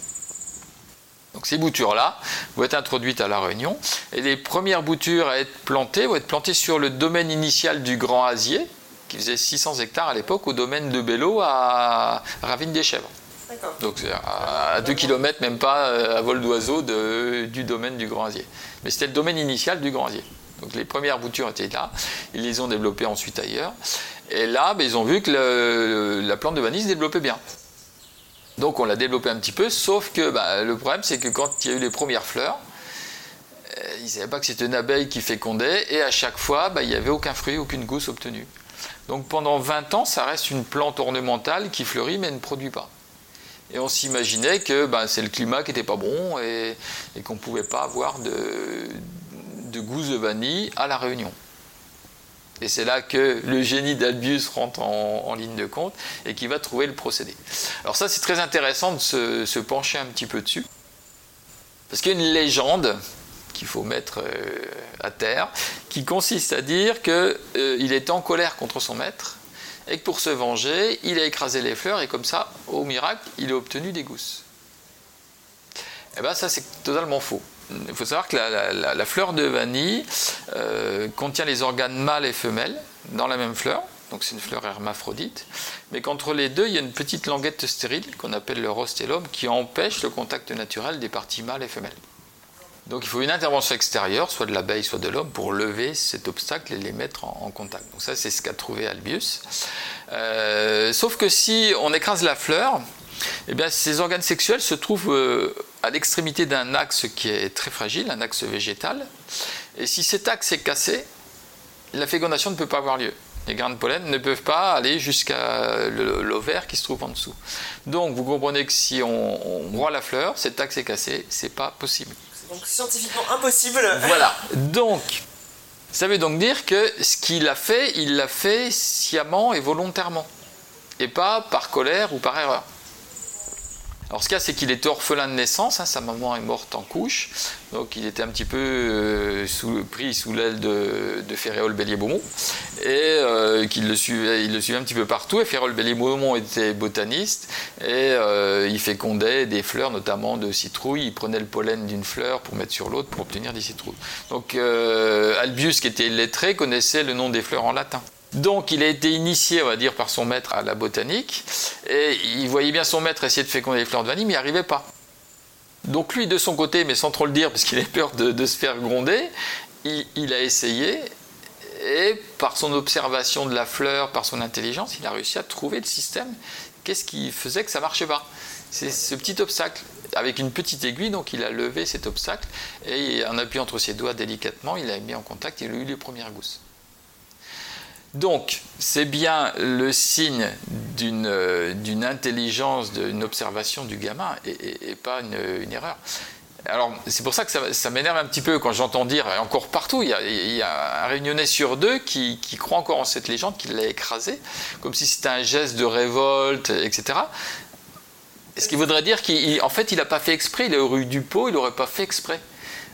Donc ces boutures-là vont être introduites à La Réunion. Et les premières boutures à être plantées vont être plantées sur le domaine initial du Grand Asier, qui faisait 600 hectares à l'époque, au domaine de Bello à Ravine des Chèvres. Donc à 2 km, même pas euh, à vol d'oiseau du domaine du Grand Asier. Mais c'était le domaine initial du Grand Asier. Donc les premières boutures étaient là, ils les ont développées ensuite ailleurs. Et là, ben, ils ont vu que la plante de vanille se développait bien. Donc on l'a développé un petit peu, sauf que ben, le problème c'est que quand il y a eu les premières fleurs, euh, ils ne savaient pas que c'était une abeille qui fécondait, et à chaque fois, ben, il n'y avait aucun fruit, aucune gousse obtenue. Donc pendant 20 ans, ça reste une plante ornementale qui fleurit mais ne produit pas. Et on s'imaginait que c'est le climat qui n'était pas bon et, et qu'on ne pouvait pas avoir de, de vanille à La Réunion. Et c'est là que le génie d'Albius rentre en, ligne de compte et qui va trouver le procédé. Alors ça, c'est très intéressant de se, pencher un petit peu dessus. Parce qu'il y a une légende qu'il faut mettre euh, à terre, qui consiste à dire qu'il euh, était en colère contre son maître et que pour se venger, il a écrasé les fleurs et comme ça, au miracle, il a obtenu des gousses. Eh bien ça, c'est totalement faux. Il faut savoir que la, fleur de vanille euh, contient les organes mâles et femelles dans la même fleur, donc c'est une fleur hermaphrodite, mais qu'entre les deux, il y a une petite languette stérile qu'on appelle le rostellum qui empêche le contact naturel des parties mâles et femelles. Donc il faut une intervention extérieure, soit de l'abeille, soit de l'homme, pour lever cet obstacle et les mettre en, contact. Donc ça, c'est ce qu'a trouvé Albius. Euh, sauf que si on écrase la fleur, eh bien, ces organes sexuels se trouvent euh, à l'extrémité d'un axe qui est très fragile, un axe végétal. Et si cet axe est cassé, la fécondation ne peut pas avoir lieu. Les grains de pollen ne peuvent pas aller jusqu'à l'ovaire qui se trouve en dessous. Donc vous comprenez que si on, on broie la fleur, cet axe est cassé, c'est pas possible.
Donc scientifiquement impossible. [LAUGHS]
Voilà. Donc, ça veut donc dire que ce qu'il a fait, il l'a fait sciemment et volontairement. Et pas par colère ou par erreur. Alors ce a, c'est qu'il était orphelin de naissance, hein, sa maman est morte en couche, donc il était un petit peu euh, pris sous l'aile de, de Ferréol Bélier-Beaumont, et euh, qu'il le suivait, il le suivait un petit peu partout, et Ferréol Bélier-Beaumont était botaniste, et euh, il fécondait des fleurs, notamment de citrouilles, il prenait le pollen d'une fleur pour mettre sur l'autre pour obtenir des citrouilles. Donc Albius, qui était lettré, connaissait le nom des fleurs en latin. Donc il a été initié, on va dire, par son maître à la botanique, et il voyait bien son maître essayer de féconder les fleurs de vanille, mais il n'y arrivait pas. Donc lui, de son côté, mais sans trop le dire, parce qu'il avait peur de, se faire gronder, il, a essayé, et par son observation de la fleur, par son intelligence, il a réussi à trouver le système. Qu'est-ce qui faisait que ça marchait pas? C'est ce petit obstacle. Avec une petite aiguille, donc il a levé cet obstacle, et en appuyant entre ses doigts délicatement, il a mis en contact, et il a eu les premières gousses. Donc, c'est bien le signe d'une euh, intelligence, d'une observation du gamin et, pas une, erreur. Alors, c'est pour ça que ça, m'énerve un petit peu quand j'entends dire, encore partout, il y, a, un réunionnais sur deux qui, croit encore en cette légende, qui l'a écrasé, comme si c'était un geste de révolte, etc. Ce qui voudrait dire qu'en fait, il n'a pas fait exprès, il a eu du pot, il n'aurait pas fait exprès?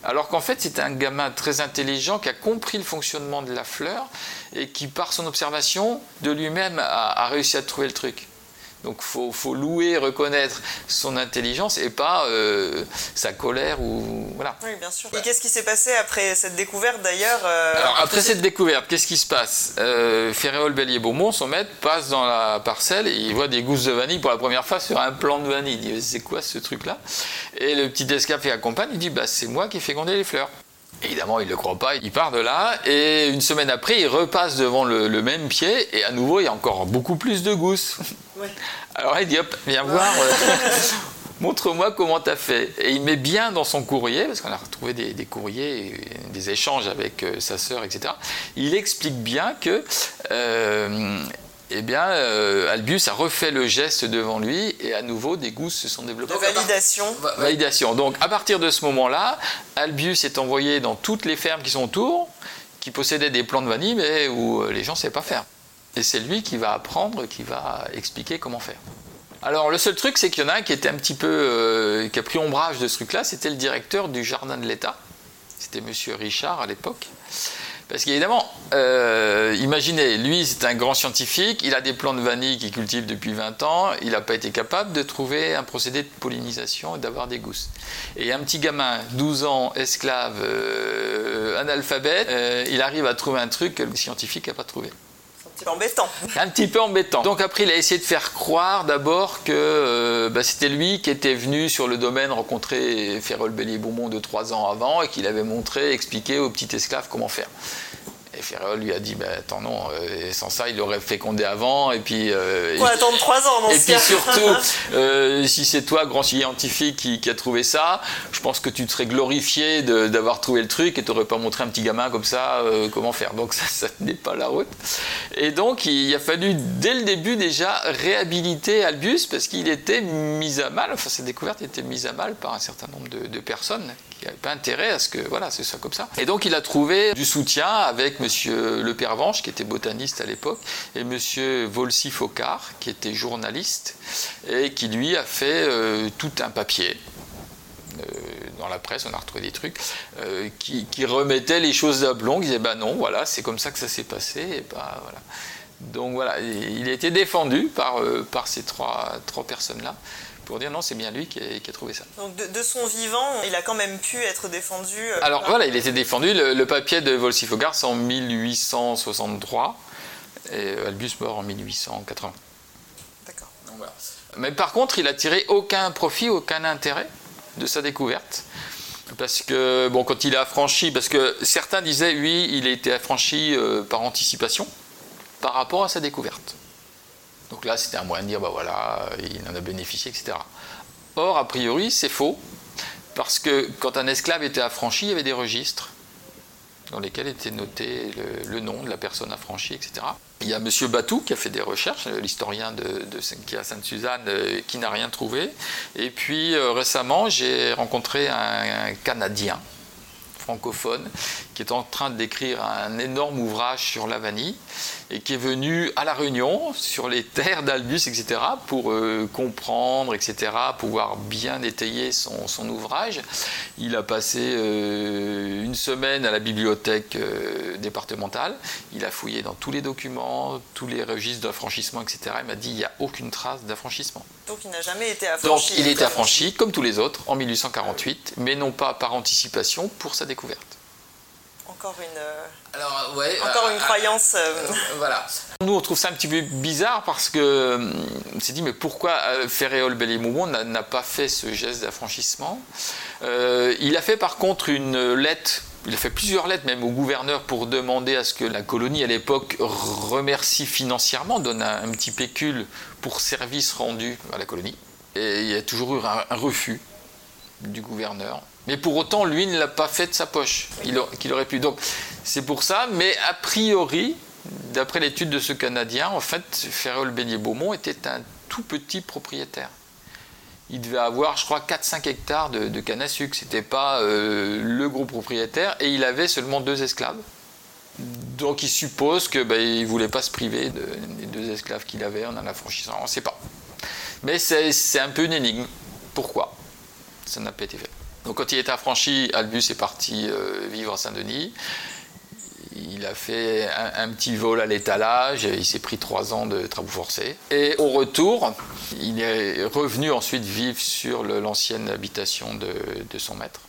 Alors qu'en fait, c'est un gamin très intelligent qui a compris le fonctionnement de la fleur et qui, par son observation de lui-même, a, réussi à trouver le truc. Donc il faut, louer, reconnaître son intelligence et pas euh, sa colère ou voilà.
Oui, bien sûr. Et qu'est-ce qui s'est passé après cette découverte d'ailleurs euh,
Alors après cette découverte, qu'est-ce qui se passe? Euh, Ferréol Bellier Beaumont, son maître, passe dans la parcelle et il voit des gousses de vanille pour la première fois sur un plant de vanille. Il dit c'est quoi ce truc-là? Et le petit qui accompagne, il dit bah c'est moi qui ai fécondé les fleurs. Évidemment, il ne le croit pas, il part de là, et une semaine après, il repasse devant le, même pied, et à nouveau, il y a encore beaucoup plus de gousses. [LAUGHS] Alors il dit, hop, viens voir, euh, [LAUGHS] montre-moi comment tu as fait. Et il met bien dans son courrier, parce qu'on a retrouvé des, courriers, des échanges avec euh, sa sœur, etc. Il explique bien que euh, eh bien, euh, Albius a refait le geste devant lui et à nouveau des gousses se sont développées.
De validation.
Validation. Donc, à partir de ce moment-là, Albius est envoyé dans toutes les fermes qui sont autour, qui possédaient des plants de vanille, mais où les gens ne savaient pas faire. Et c'est lui qui va apprendre, qui va expliquer comment faire. Alors, le seul truc, c'est qu'il y en a un qui était un petit peu. Euh, qui a pris ombrage de ce truc-là, c'était le directeur du jardin de l'État. C'était monsieur Richard à l'époque. Parce qu'évidemment, euh, imaginez, lui, c'est un grand scientifique, il a des plants de vanille qu'il cultive depuis 20 ans, il n'a pas été capable de trouver un procédé de pollinisation et d'avoir des gousses. Et un petit gamin, 12 ans, esclave, euh, analphabète, il arrive à trouver un truc que le scientifique n'a pas trouvé
petit embêtant.
Un petit peu embêtant. Donc après, il a essayé de faire croire d'abord que euh, bah, c'était lui qui était venu sur le domaine rencontrer Ferrol Bélier-Beaumont de trois ans avant et qu'il avait montré, expliqué au petit esclave comment faire. Et Ferréol lui a dit bah, Attends, non, euh, sans ça, il aurait fécondé avant. Et puis.
Euh, attendre trois ans dans
Et puis surtout, [LAUGHS] euh, si c'est toi, grand scientifique, qui, qui, a trouvé ça, je pense que tu te serais glorifié d'avoir trouvé le truc et tu n'aurais pas montré un petit gamin comme ça euh, comment faire. Donc [LAUGHS] ça, ça n'est pas la route. Et donc, il a fallu, dès le début, déjà réhabiliter Albus parce qu'il était mis à mal, enfin, cette découverte était mise à mal par un certain nombre de, de personnes qui n'avaient pas intérêt à ce que, voilà, c'est ça comme ça. Et donc, il a trouvé du soutien avec Monsieur Le Pervenche, qui était botaniste à l'époque, et Monsieur Volsi Focard, qui était journaliste, et qui lui a fait euh, tout un papier. Euh, dans la presse, on a retrouvé des trucs euh, qui, remettaient les choses d'ablon, qui disaient bah non, voilà, c'est comme ça que ça s'est passé, et bah voilà. Donc voilà, il a été défendu par, ces trois personnes-là pour dire non, c'est bien lui qui a, trouvé ça.
Donc de, son vivant, il a quand même pu être défendu.
Euh, Alors voilà, il était défendu. Le, papier de Volsifogars en 1863 et Albus mort en 1880.
D'accord.
Mais par contre, il a tiré aucun profit, aucun intérêt de sa découverte. Parce que, bon, quand il a affranchi, parce que certains disaient, oui, il a été affranchi euh, par anticipation par rapport à sa découverte. Donc là, c'était un moyen de dire, bah voilà, il en a bénéficié, etc. Or, a priori, c'est faux, parce que quand un esclave était affranchi, il y avait des registres dans lesquels était noté le, nom de la personne affranchie, etc. Il y a M. Batou qui a fait des recherches, l'historien de, qui Sainte-Suzanne, euh, qui n'a rien trouvé. Et puis euh, récemment, j'ai rencontré un Canadien francophone qui est en train d'écrire un énorme ouvrage sur la vanille et qui est venu à La Réunion, sur les terres d'Albus, etc., pour euh, comprendre, etc., pouvoir bien étayer son, ouvrage. Il a passé euh, une semaine à la bibliothèque euh, départementale, il a fouillé dans tous les documents, tous les registres d'affranchissement, etc. Il m'a dit il n'y a aucune trace d'affranchissement.
Donc il n'a jamais été affranchi.
Donc il est affranchi, comme tous les autres, en 1848, mais non pas par anticipation pour sa découverte
encore une, Alors, ouais, encore une croyance.
voilà. Nous, on trouve ça un petit peu bizarre parce que on s'est dit, mais pourquoi Ferréol Bellémoumon n'a pas fait ce geste d'affranchissement? Euh, Il a fait par contre une lettre il a fait plusieurs lettres même au gouverneur pour demander à ce que la colonie à l'époque remercie financièrement, donne un, petit pécule pour service rendu à la colonie. Et il y a toujours eu un refus du gouverneur. Mais pour autant, lui ne l'a pas fait de sa poche, qu'il aurait pu. Donc c'est pour ça, mais a priori, d'après l'étude de ce Canadien, en fait, Ferrol Beignet Beaumont était un tout petit propriétaire. Il devait avoir, je crois, 4-5 hectares de, canne à sucre. Ce n'était pas euh, le gros propriétaire. Et il avait seulement deux esclaves. Donc il suppose ben, ne voulait pas se priver des deux esclaves qu'il avait en en affranchissant. On ne sait pas. Mais c'est un peu une énigme. Pourquoi? Ça n'a pas été fait. Donc quand il est affranchi, Albus est parti euh, vivre à Saint-Denis. Il a fait un, petit vol à l'étalage, il s'est pris trois ans de travaux forcés. Et au retour, il est revenu ensuite vivre sur l'ancienne habitation de, son maître.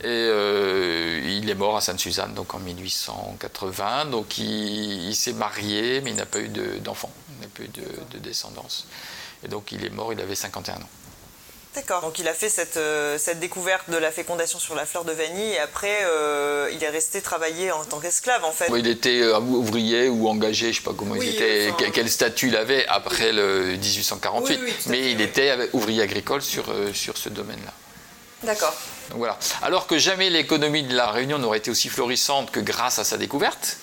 Et euh, il est mort à Sainte-Suzanne, donc en 1880. Donc il, s'est marié, mais il n'a pas eu d'enfant, il n'a pas eu de, de descendance. Et donc il est mort, il avait 51 ans.
D'accord. Donc il a fait cette, euh, cette, découverte de la fécondation sur la fleur de vanille et après euh, il est resté travailler en tant qu'esclave en fait.
il était euh, ouvrier ou engagé, je ne sais pas comment il était, quel statut il avait après le 1848, mais il était ouvrier agricole sur, sur ce domaine-là.
D'accord.
Voilà. Alors que jamais l'économie de la Réunion n'aurait été aussi florissante que grâce à sa découverte.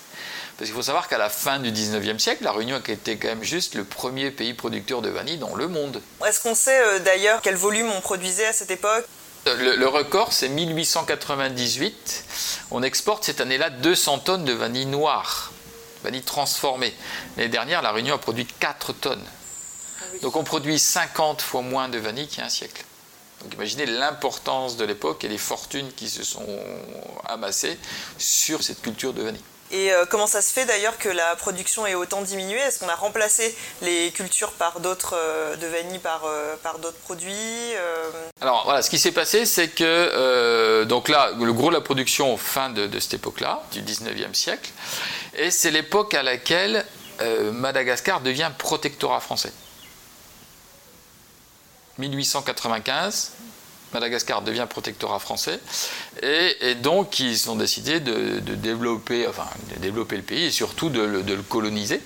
Parce qu'il faut savoir qu'à la fin du 19e siècle, la Réunion était quand même juste le premier pays producteur de vanille dans le monde.
Est-ce qu'on sait euh, d'ailleurs quel volume on produisait à cette époque?
Euh, le, record, c'est 1898. On exporte cette année-là 200 tonnes de vanille noire, vanille transformée. L'année dernière, la Réunion a produit 4 tonnes. Ah Donc on produit 50 fois moins de vanille qu'il y a un siècle. Donc imaginez l'importance de l'époque et les fortunes qui se sont amassées sur cette culture de vanille.
Et euh, comment ça se fait d'ailleurs que la production ait autant diminué? Est-ce qu'on a remplacé les cultures par d'autres euh, de vanille par, euh, par d'autres produits
Alors voilà, ce qui s'est passé, c'est que donc là, le gros de la production fin de, de cette époque-là, du 19e siècle, et c'est l'époque à laquelle Madagascar devient protectorat français. 1895, Madagascar devient protectorat français. Et, donc, ils ont décidé de, développer, le pays et surtout de, le coloniser.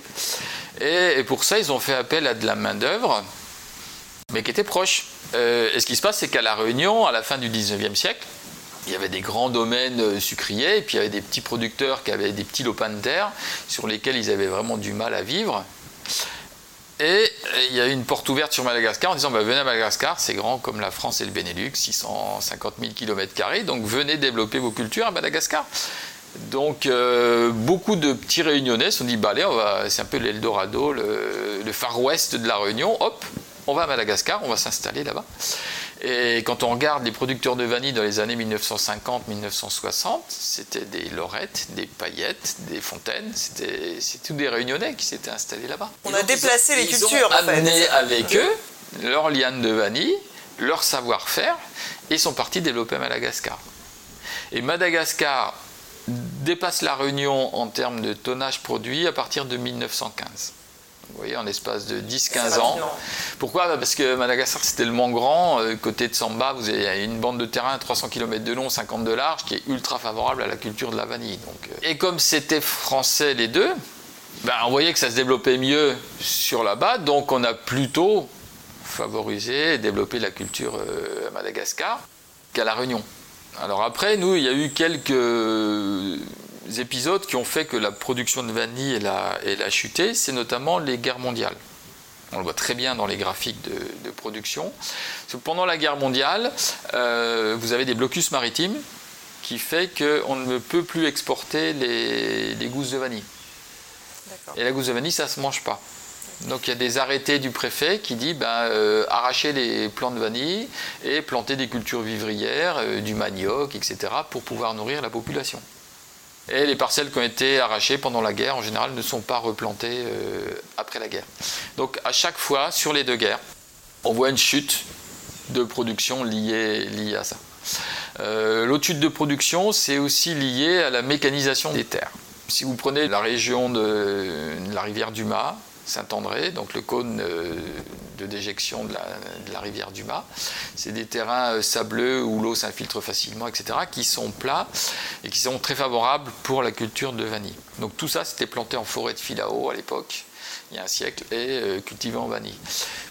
Et, pour ça, ils ont fait appel à de la main-d'œuvre, mais qui était proche. Euh, et ce qui se passe, c'est qu'à La Réunion, à la fin du 19e siècle, il y avait des grands domaines euh, sucriers, et puis il y avait des petits producteurs qui avaient des petits lopins de terre sur lesquels ils avaient vraiment du mal à vivre. Et il y a eu une porte ouverte sur Madagascar en disant bah, venez à Madagascar, c'est grand comme la France et le Benelux, 650 000 km, donc venez développer vos cultures à Madagascar. Donc euh, beaucoup de petits réunionnais se sont dit bah, allez, c'est un peu l'Eldorado, le, le Far West de la Réunion, hop, on va à Madagascar, on va s'installer là-bas. Et quand on regarde les producteurs de vanille dans les années 1950-1960, c'était des lorettes, des paillettes, des fontaines, c'était tous des réunionnais qui s'étaient installés là-bas.
On a déplacé les cultures. Ils
ont amené avec eux leur liane de vanille, leur savoir-faire, et sont partis développer Madagascar. Et Madagascar dépasse la Réunion en termes de tonnage produit à partir de 1915. Vous voyez, en espace de 10-15 ans. Pourquoi? Parce que Madagascar, c'est tellement grand. Euh, côté de Samba, vous avez une bande de terrain à 300 km de long, 50 de large, qui est ultra favorable à la culture de la vanille. Donc, euh, et comme c'était français les deux, ben, on voyait que ça se développait mieux sur là-bas. Donc on a plutôt favorisé et développé la culture euh, à Madagascar qu'à La Réunion. Alors après, nous, il y a eu quelques épisodes qui ont fait que la production de vanille elle a, chuté, c'est notamment les guerres mondiales. On le voit très bien dans les graphiques de, production. Pendant la guerre mondiale, euh, vous avez des blocus maritimes qui fait qu'on ne peut plus exporter les, gousses de vanille. Et la gousse de vanille, ça ne se mange pas. Donc il y a des arrêtés du préfet qui dit ben, euh, arracher les plants de vanille et planter des cultures vivrières, euh, du manioc, etc., pour pouvoir nourrir la population. Et les parcelles qui ont été arrachées pendant la guerre, en général, ne sont pas replantées euh, après la guerre. Donc à chaque fois, sur les deux guerres, on voit une chute de production liée, à ça. Euh, L'autre chute de production, c'est aussi lié à la mécanisation des terres. Si vous prenez la région de la rivière Dumas, Saint-André, donc le cône euh, de déjection de la, rivière du Mât. C'est des terrains euh, sableux où l'eau s'infiltre facilement, etc., qui sont plats et qui sont très favorables pour la culture de vanille. Donc tout ça, c'était planté en forêt de filao à l'époque, il y a un siècle, et euh, cultivé en vanille.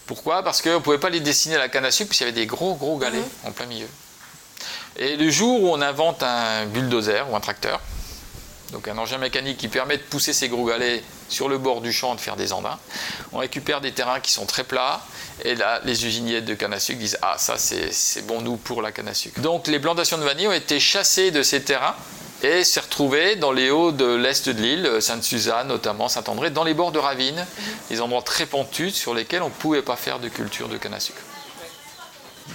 Pourquoi? Parce qu'on ne pouvait pas les dessiner à la canne à sucre, parce qu'il y avait des gros, gros galets mmh. en plein milieu. Et le jour où on invente un bulldozer ou un tracteur, donc un engin mécanique qui permet de pousser ces gros galets sur le bord du champ de faire des andins. On récupère des terrains qui sont très plats et là les usiniers de canne à sucre disent ah ça c'est bon nous pour la canne à sucre. Donc les plantations de vanille ont été chassées de ces terrains et s'est retrouvées dans les hauts de l'est de l'île, Sainte-Suzanne notamment, Saint-André, dans les bords de ravines, des endroits très pentus sur lesquels on ne pouvait pas faire de culture de canne à sucre.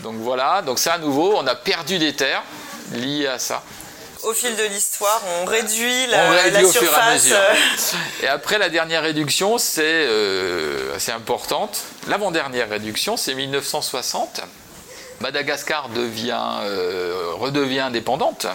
Donc voilà, donc ça à nouveau, on a perdu des terres liées à ça
au fil de l'histoire, on réduit la, surface. [LAUGHS]
Et, après, la dernière réduction, c'est euh, assez importante. L'avant-dernière réduction, c'est 1960. Madagascar devient, euh, redevient indépendante.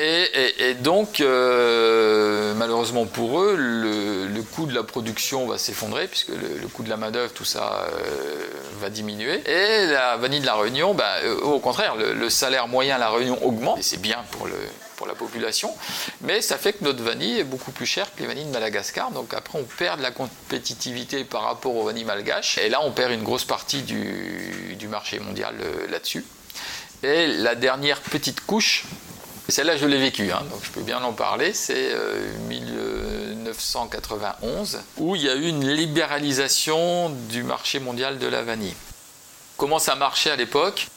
Et, donc, euh, malheureusement pour eux, le, coût de la production va s'effondrer, puisque le, coût de la main-d'œuvre, tout ça euh, va diminuer. Et la vanille de la Réunion, euh, au contraire, le, salaire moyen à la Réunion augmente, et c'est bien pour, pour la population, mais ça fait que notre vanille est beaucoup plus chère que les vanilles de Madagascar. Donc après, on perd de la compétitivité par rapport aux vanilles malgaches, et là, on perd une grosse partie du, du marché mondial là-dessus. Et la dernière petite couche, celle-là, je l'ai vécue, hein, donc je peux bien en parler. C'est 1991, euh, où il y a eu une libéralisation du marché mondial de la vanille. Comment ça marchait à l'époque?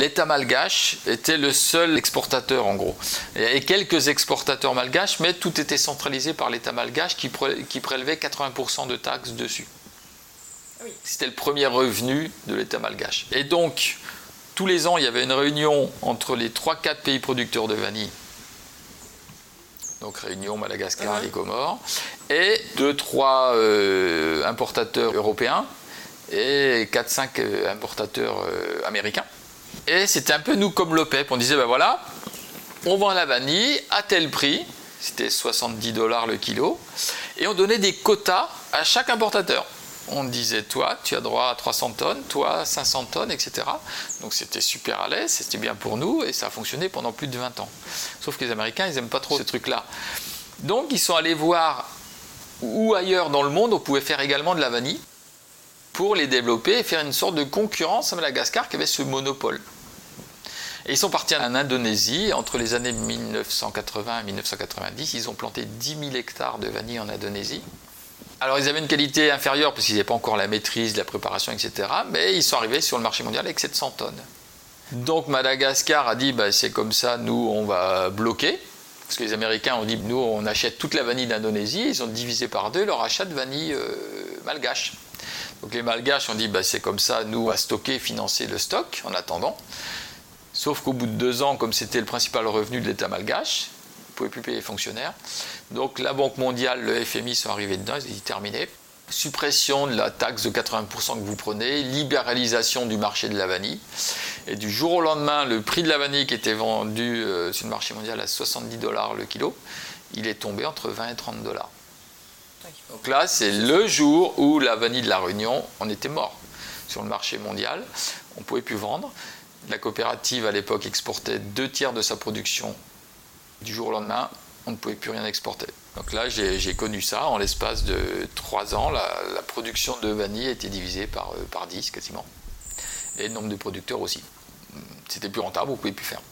L'État malgache était le seul exportateur en gros. Il y avait quelques exportateurs malgaches, mais tout était centralisé par l'État malgache qui, prélevait 80% de taxes dessus. C'était le premier revenu de l'État malgache. Et donc, tous les ans, il y avait une réunion entre les 3-4 pays producteurs de vanille. Donc Réunion, Madagascar, les Comores, et 2-3 euh, importateurs européens et 4-5 euh, importateurs euh, américains. Et c'était un peu nous comme l'OPEP. On disait, ben voilà, on vend la vanille à tel prix, c'était 70 dollars le kilo, et on donnait des quotas à chaque importateur on disait toi, tu as droit à 300 tonnes, toi 500 tonnes, etc. Donc c'était super à l'aise, c'était bien pour nous et ça a fonctionné pendant plus de 20 ans. Sauf que les Américains, ils n'aiment pas trop ce truc-là. Donc ils sont allés voir où ailleurs dans le monde on pouvait faire également de la vanille pour les développer et faire une sorte de concurrence à Madagascar qui avait ce monopole. Et ils sont partis en Indonésie. Entre les années 1980 et 1990, ils ont planté 10 000 hectares de vanille en Indonésie. Alors ils avaient une qualité inférieure parce qu'ils n'avaient pas encore la maîtrise, la préparation, etc. Mais ils sont arrivés sur le marché mondial avec 700 tonnes. Donc Madagascar a dit bah, c'est comme ça, nous on va bloquer. Parce que les Américains ont dit nous on achète toute la vanille d'Indonésie. Ils ont divisé par deux leur achat de vanille euh, malgache. Donc les malgaches ont dit bah, c'est comme ça, nous on va stocker, financer le stock en attendant. Sauf qu'au bout de deux ans, comme c'était le principal revenu de l'État malgache, pouvaient plus payer les fonctionnaires. Donc la Banque mondiale, le FMI sont arrivés dedans, ils ont dit terminé. Suppression de la taxe de 80% que vous prenez, libéralisation du marché de la vanille. Et du jour au lendemain, le prix de la vanille qui était vendu euh, sur le marché mondial à 70 dollars le kilo, il est tombé entre 20 et 30 dollars. Donc là, c'est le jour où la vanille de la Réunion, on était mort sur le marché mondial. On ne pouvait plus vendre. La coopérative, à l'époque, exportait deux tiers de sa production du jour au lendemain. On ne pouvait plus rien exporter. Donc là, j'ai connu ça. En l'espace de trois ans, la, production de vanille a été divisée par, euh, par 10 quasiment. Et le nombre de producteurs aussi. C'était plus rentable, vous ne pouvez plus faire.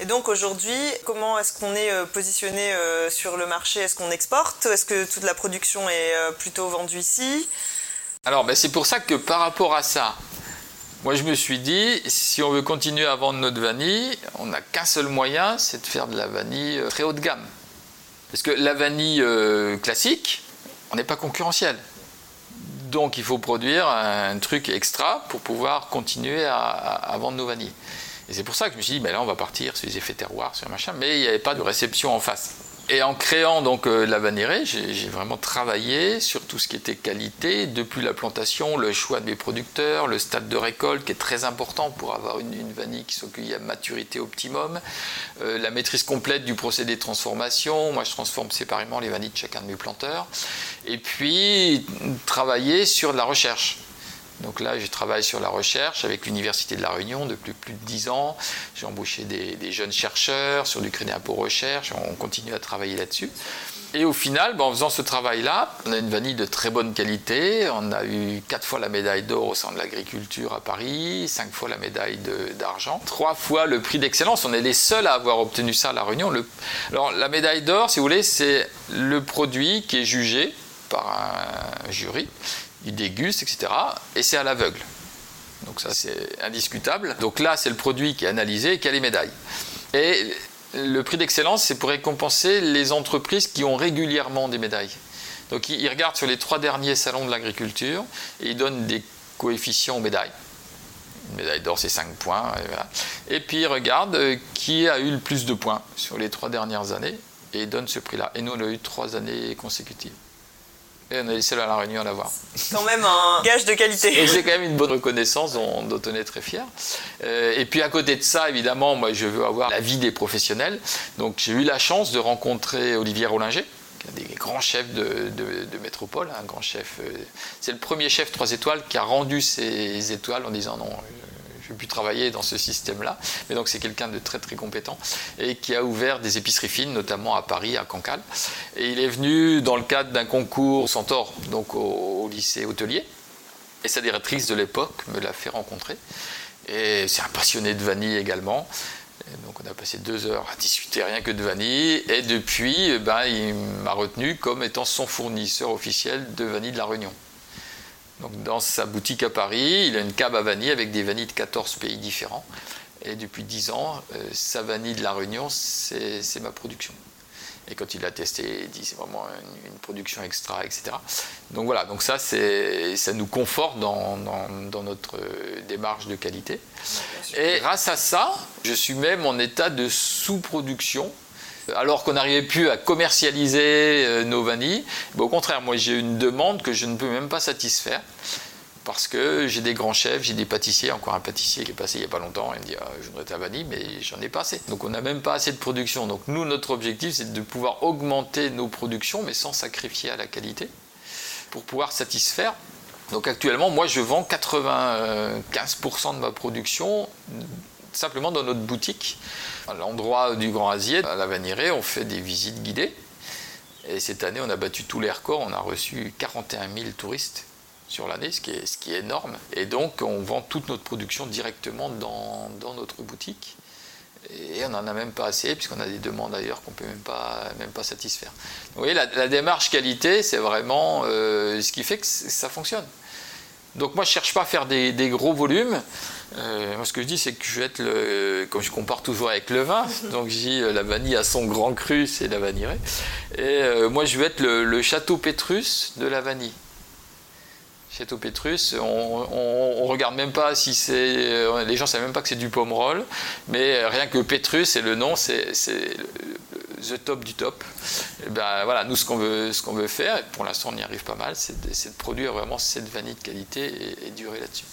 Et donc aujourd'hui, comment est-ce qu'on est euh, positionné euh, sur le marché? Est-ce qu'on exporte? Est-ce que toute la production est plutôt vendue ici?
Alors ben, c'est pour ça que par rapport à ça, moi je me suis dit, si on veut continuer à vendre notre vanille, on n'a qu'un seul moyen, c'est de faire de la vanille très haut de gamme. Parce que la vanille euh, classique, on n'est pas concurrentiel. Donc il faut produire un truc extra pour pouvoir continuer à, vendre nos vanilles. Et c'est pour ça que je me suis dit, ben là on va partir sur les effets terroirs, sur machin, mais il n'y avait pas de réception en face. Et en créant donc euh, la vannerie, j'ai vraiment travaillé sur tout ce qui était qualité, depuis la plantation, le choix de mes producteurs, le stade de récolte qui est très important pour avoir une, vanille qui soit cueillie à maturité optimum, euh, la maîtrise complète du procédé de transformation. Moi, je transforme séparément les vanilles de chacun de mes planteurs. Et puis, travailler sur la recherche. Donc là, je travaille sur la recherche avec l'Université de La Réunion depuis plus de 10 ans. J'ai embauché des, jeunes chercheurs sur du crédit impôt recherche. On continue à travailler là-dessus. Et au final, ben, en faisant ce travail-là, on a une vanille de très bonne qualité. On a eu 4 fois la médaille d'or au Centre de l'agriculture à Paris, 5 fois la médaille d'argent, 3 fois le prix d'excellence. On est les seuls à avoir obtenu ça à La Réunion. Alors la médaille d'or, si vous voulez, c'est le produit qui est jugé par un jury il déguste, etc. Et c'est à l'aveugle. Donc ça, c'est indiscutable. Donc là, c'est le produit qui est analysé et qui a les médailles. Et le prix d'excellence, c'est pour récompenser les entreprises qui ont régulièrement des médailles. Donc ils regardent sur les trois derniers salons de l'agriculture et ils donnent des coefficients aux médailles. Une médaille d'or, c'est 5 points. Et, puis ils regardent euh, qui a eu le plus de points sur les trois dernières années et ils donnent ce prix-là. Et nous, on a eu trois années consécutives. Et on est les seuls à La Réunion à l'avoir.
Quand même un gage de qualité.
Et c'est quand même une bonne reconnaissance dont, on est très fier. Euh, et puis à côté de ça, évidemment, moi je veux avoir la vie des professionnels. Donc j'ai eu la chance de rencontrer Olivier Rollinger, qui est un des grands chefs de, métropole, un grand chef. Euh, c'est le premier chef 3 étoiles qui a rendu ses étoiles en disant non, j'ai pu travailler dans ce système-là. Mais donc c'est quelqu'un de très très compétent et qui a ouvert des épiceries fines, notamment à Paris, à Cancale. Et il est venu dans le cadre d'un concours Centaure, donc au, lycée hôtelier. Et sa directrice de l'époque me l'a fait rencontrer. Et c'est un passionné de vanille également. donc on a passé deux heures à discuter rien que de vanille. Et depuis, eh ben, il m'a retenu comme étant son fournisseur officiel de vanille de la Réunion. Donc dans sa boutique à Paris, il a une cave à vanille avec des vanilles de 14 pays différents. Et depuis 10 ans, euh, sa vanille de la Réunion, c'est ma production. Et quand il l'a testé, il dit c'est vraiment une, production extra, etc. Donc voilà, donc ça, ça nous conforte dans, dans, notre démarche de qualité. Et grâce à ça, je suis même en état de sous-production alors qu'on n'arrivait plus à commercialiser euh, nos vanilles. au contraire, moi j'ai une demande que je ne peux même pas satisfaire parce que j'ai des grands chefs, j'ai des pâtissiers, encore un pâtissier qui est passé il n'y a pas longtemps, il me dit ah, je voudrais ta vanille, mais j'en ai pas assez. Donc on n'a même pas assez de production. Donc nous, notre objectif, c'est de pouvoir augmenter nos productions, mais sans sacrifier à la qualité, pour pouvoir satisfaire. Donc actuellement, moi je vends 95% de ma production simplement dans notre boutique. À l'endroit du Grand Asier, à la Vanirée, on fait des visites guidées. Et cette année, on a battu tous les records. On a reçu 41 000 touristes sur l'année, ce, qui est, ce qui est énorme. Et donc, on vend toute notre production directement dans, dans notre boutique. Et on n'en a même pas assez, puisqu'on a des demandes ailleurs qu'on ne peut même pas, même pas satisfaire. vous voyez, la, démarche qualité, c'est vraiment euh, ce qui fait que ça fonctionne. Donc moi, je ne cherche pas à faire des, gros volumes. Euh, moi, ce que je dis, c'est que je vais être le. Comme je compare toujours avec le vin, [LAUGHS] donc je dis euh, la vanille a son grand cru, c'est la vanillerie. Et euh, moi, je vais être le, château Pétrus de la vanille. Château Pétrus, on, ne regarde même pas si c'est. Les gens ne savent même pas que c'est du pomme-roll, mais rien que Pétrus et le nom, c'est the top du top. Et ben voilà, nous, ce qu'on veut, ce veut faire, et pour l'instant, on y arrive pas mal, c'est de, produire vraiment cette vanille de qualité et durer là-dessus.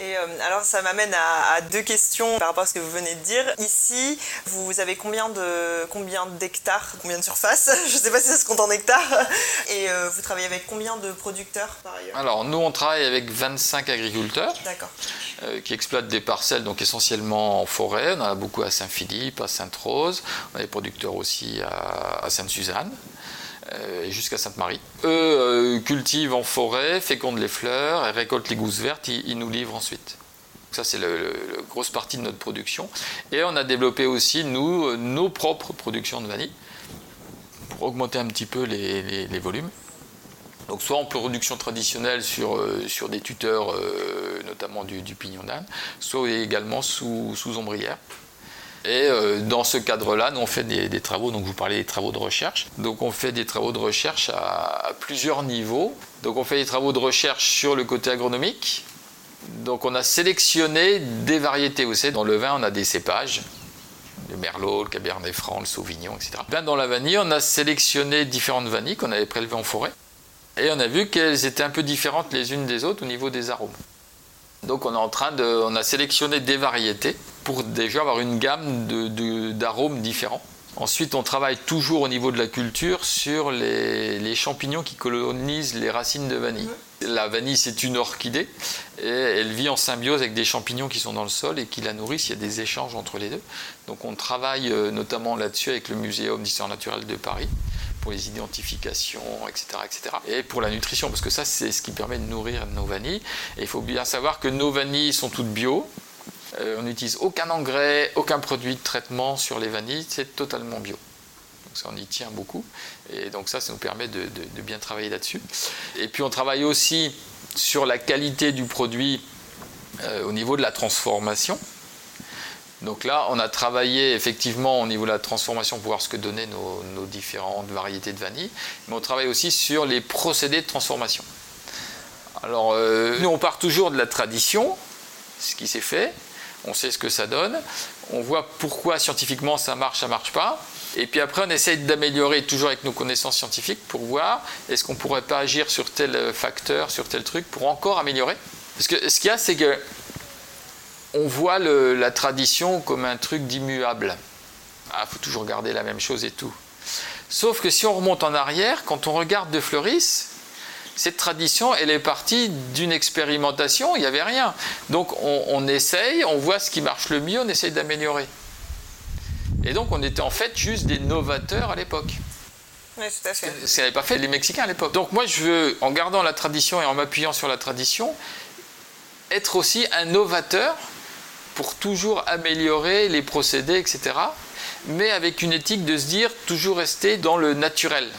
Et euh, alors ça m'amène à, deux questions par rapport à ce que vous venez de dire. Ici, vous avez combien de combien d'hectares, combien de surface [LAUGHS] Je ne sais pas si ça se compte en hectares. [LAUGHS] Et euh, vous travaillez avec combien de producteurs par ailleurs?
Alors nous on travaille avec 25 agriculteurs euh, qui exploitent des parcelles donc essentiellement en forêt. On en a beaucoup à Saint-Philippe, à Sainte-Rose. On a des producteurs aussi à Sainte-Suzanne. Euh, jusqu'à Sainte-Marie. Eux euh, cultivent en forêt, fécondent les fleurs et récoltent les gousses vertes, ils, nous livrent ensuite. Ça, c'est la grosse partie de notre production. Et on a développé aussi, nous, euh, nos propres productions de vanille pour augmenter un petit peu les, volumes. Donc, soit en production traditionnelle sur, sur des tuteurs, notamment du, pignon d'âne, soit également sous, sous ombrière. Et euh, dans ce cadre-là, nous on fait des, travaux, donc vous parlez des travaux de recherche. Donc on fait des travaux de recherche à, plusieurs niveaux. Donc on fait des travaux de recherche sur le côté agronomique. Donc on a sélectionné des variétés. Vous savez, dans le vin, on a des cépages. Le merlot, le cabernet franc, le sauvignon, etc. Dans la vanille, on a sélectionné différentes vanilles qu'on avait prélevées en forêt. Et on a vu qu'elles étaient un peu différentes les unes des autres au niveau des arômes. Donc on est en train de, on a sélectionné des variétés pour déjà avoir une gamme d'arômes différents. Ensuite, on travaille toujours au niveau de la culture sur les, champignons qui colonisent les racines de vanille. La vanille, c'est une orchidée et elle vit en symbiose avec des champignons qui sont dans le sol et qui la nourrissent. Il y a des échanges entre les deux. Donc, on travaille euh, notamment là-dessus avec le Muséum d'histoire naturelle de Paris pour les identifications, etc., etc. Et pour la nutrition, parce que ça, c'est ce qui permet de nourrir nos vanilles. Et il faut bien savoir que nos vanilles sont toutes bio. Euh, on n'utilise aucun engrais, aucun produit de traitement sur les vanilles, c'est totalement bio. Donc ça, on y tient beaucoup. Et donc ça, ça nous permet de, bien travailler là-dessus. Et puis on travaille aussi sur la qualité du produit euh, au niveau de la transformation. Donc là, on a travaillé effectivement au niveau de la transformation pour voir ce que donnaient nos, différentes variétés de vanille, mais on travaille aussi sur les procédés de transformation. Alors, euh, nous, on part toujours de la tradition, ce qui s'est fait, on sait ce que ça donne, on voit pourquoi scientifiquement ça marche, ça marche pas, et puis après on essaye d'améliorer toujours avec nos connaissances scientifiques pour voir est-ce qu'on pourrait pas agir sur tel facteur, sur tel truc pour encore améliorer. Parce que ce qu'il y a, c'est que on voit la tradition comme un truc d'immuable. Ah, faut toujours garder la même chose et tout. Sauf que si on remonte en arrière, quand on regarde de Fleuris, cette tradition, elle est partie d'une expérimentation, il n'y avait rien. Donc on, essaye, on voit ce qui marche le mieux, on essaye d'améliorer. Et donc on était en fait juste des novateurs à l'époque.
Oui, tout à fait.
Ce qu'avaient pas fait les Mexicains à l'époque. Donc moi, je veux, en gardant la tradition et en m'appuyant sur la tradition, être aussi un novateur pour toujours améliorer les procédés, etc. Mais avec une éthique de se dire toujours rester dans le naturel.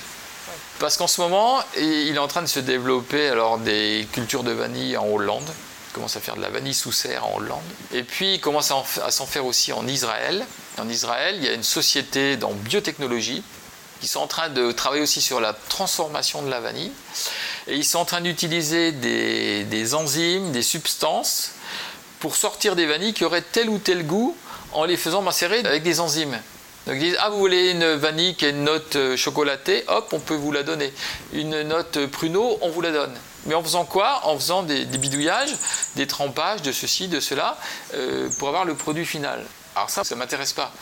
Parce qu'en ce moment, il est en train de se développer alors des cultures de vanille en Hollande. Il commence à faire de la vanille sous serre en Hollande. Et puis il commence à s'en faire aussi en Israël. En Israël, il y a une société dans biotechnologie qui sont en train de travailler aussi sur la transformation de la vanille. Et ils sont en train d'utiliser des, des enzymes, des substances pour sortir des vanilles qui auraient tel ou tel goût en les faisant macérer avec des enzymes. Donc ils disent Ah, vous voulez une vanille qui une note euh, chocolatée Hop, on peut vous la donner. Une note pruneau, on vous la donne. Mais en faisant quoi? En faisant des, bidouillages, des trempages de ceci, de cela, euh, pour avoir le produit final. Alors ça, ça ne m'intéresse pas.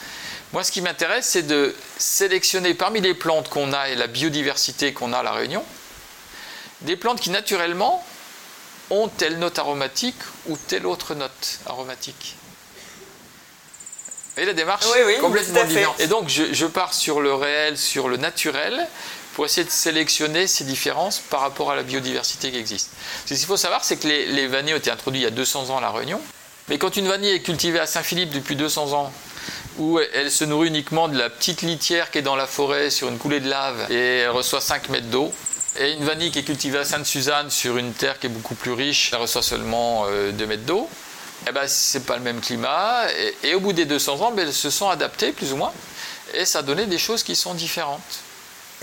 Moi, ce qui m'intéresse, c'est de sélectionner parmi les plantes qu'on a et la biodiversité qu'on a à La Réunion, des plantes qui naturellement ont telle note aromatique ou telle autre note aromatique. Et la démarche est complètement différente. Et donc je, pars sur le réel, sur le naturel, pour essayer de sélectionner ces différences par rapport à la biodiversité qui existe. Ce qu'il faut savoir, c'est que les, les, vanilles ont été introduits il y a 200 ans à La Réunion. Mais quand une vanille est cultivée à Saint-Philippe depuis 200 ans, où elle se nourrit uniquement de la petite litière qui est dans la forêt sur une coulée de lave et elle reçoit 5 mètres d'eau, et une vanille qui est cultivée à Sainte-Suzanne sur une terre qui est beaucoup plus riche, elle reçoit seulement 2 euh, mètres d'eau. Eh ben, c'est pas le même climat. Et, au bout des 200 ans, ben, elles se sont adaptées plus ou moins. Et ça a donné des choses qui sont différentes.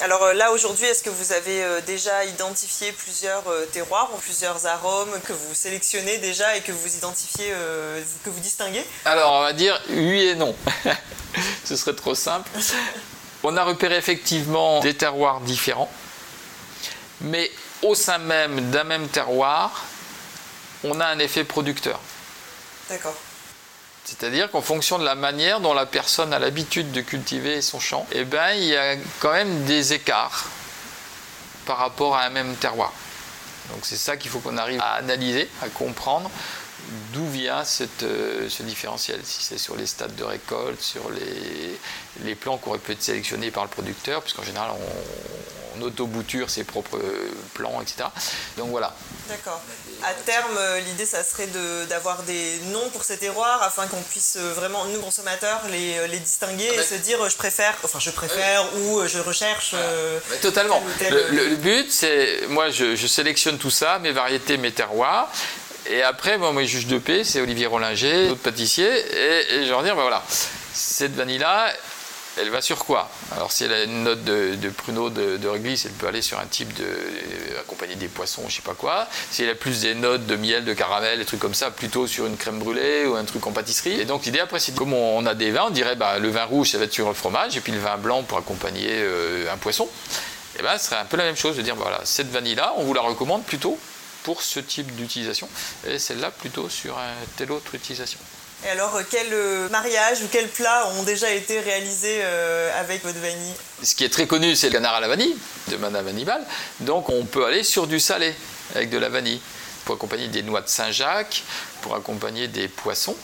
Alors euh, là aujourd'hui, est-ce que vous avez euh, déjà identifié plusieurs terroirs ou plusieurs arômes que vous sélectionnez déjà et que vous identifiez, que vous distinguez?
Alors on va dire oui et non. [LAUGHS] Ce serait trop simple. [LAUGHS] On a repéré effectivement des terroirs différents mais au sein même d'un même terroir, on a un effet producteur. C'est-à-dire qu'en fonction de la manière dont la personne a l'habitude de cultiver son champ, eh ben, il y a quand même des écarts par rapport à un même terroir. Donc c'est ça qu'il faut qu'on arrive à analyser, à comprendre d'où vient cette, euh, ce différentiel. Si c'est sur les stades de récolte, sur les, les plants qui auraient pu être sélectionnés par le producteur, puisqu'en général on, on auto-bouture ses propres plants, etc. Donc voilà.
D'accord. À terme, euh, l'idée, ça serait de- d'avoir des noms pour ces terroirs afin qu'on puisse euh, vraiment, nous consommateurs, les, euh, les distinguer
Ah
et
bah-
se dire euh, je préfère, enfin je préfère ou euh, je recherche. euh,
totalement.
tel ou tel-
Le, le- le but, c'est, moi, je, je sélectionne tout ça, mes variétés, mes terroirs. Et après, moi, mes juges de paix, c'est Olivier Rollinger, d'autres pâtissiers. Et, et je leur dis, ben voilà, cette vanille-là, elle va sur quoi? Alors, si elle a une note de, pruneau de, de réglisse, elle peut aller sur un type de. euh, accompagné des poissons, je sais pas quoi. Si elle a plus des notes de miel, de caramel, des trucs comme ça, plutôt sur une crème brûlée ou un truc en pâtisserie. Et donc, l'idée après, c'est comme on a des vins, on dirait, bah, le vin rouge, ça va être sur le fromage, et puis le vin blanc pour accompagner euh, un poisson. Et ben, ce serait un peu la même chose de dire, voilà, cette vanille-là, on vous la recommande plutôt pour ce type d'utilisation, et celle-là plutôt sur telle autre utilisation.
Et alors, euh, quel euh, mariage ou quels plats ont déjà été réalisés euh, avec votre vanille?
Ce qui est très connu, c'est le canard à la vanille, de Madame Hannibal. Donc on peut aller sur du salé avec de la vanille, pour accompagner des noix de Saint-Jacques, pour accompagner des poissons.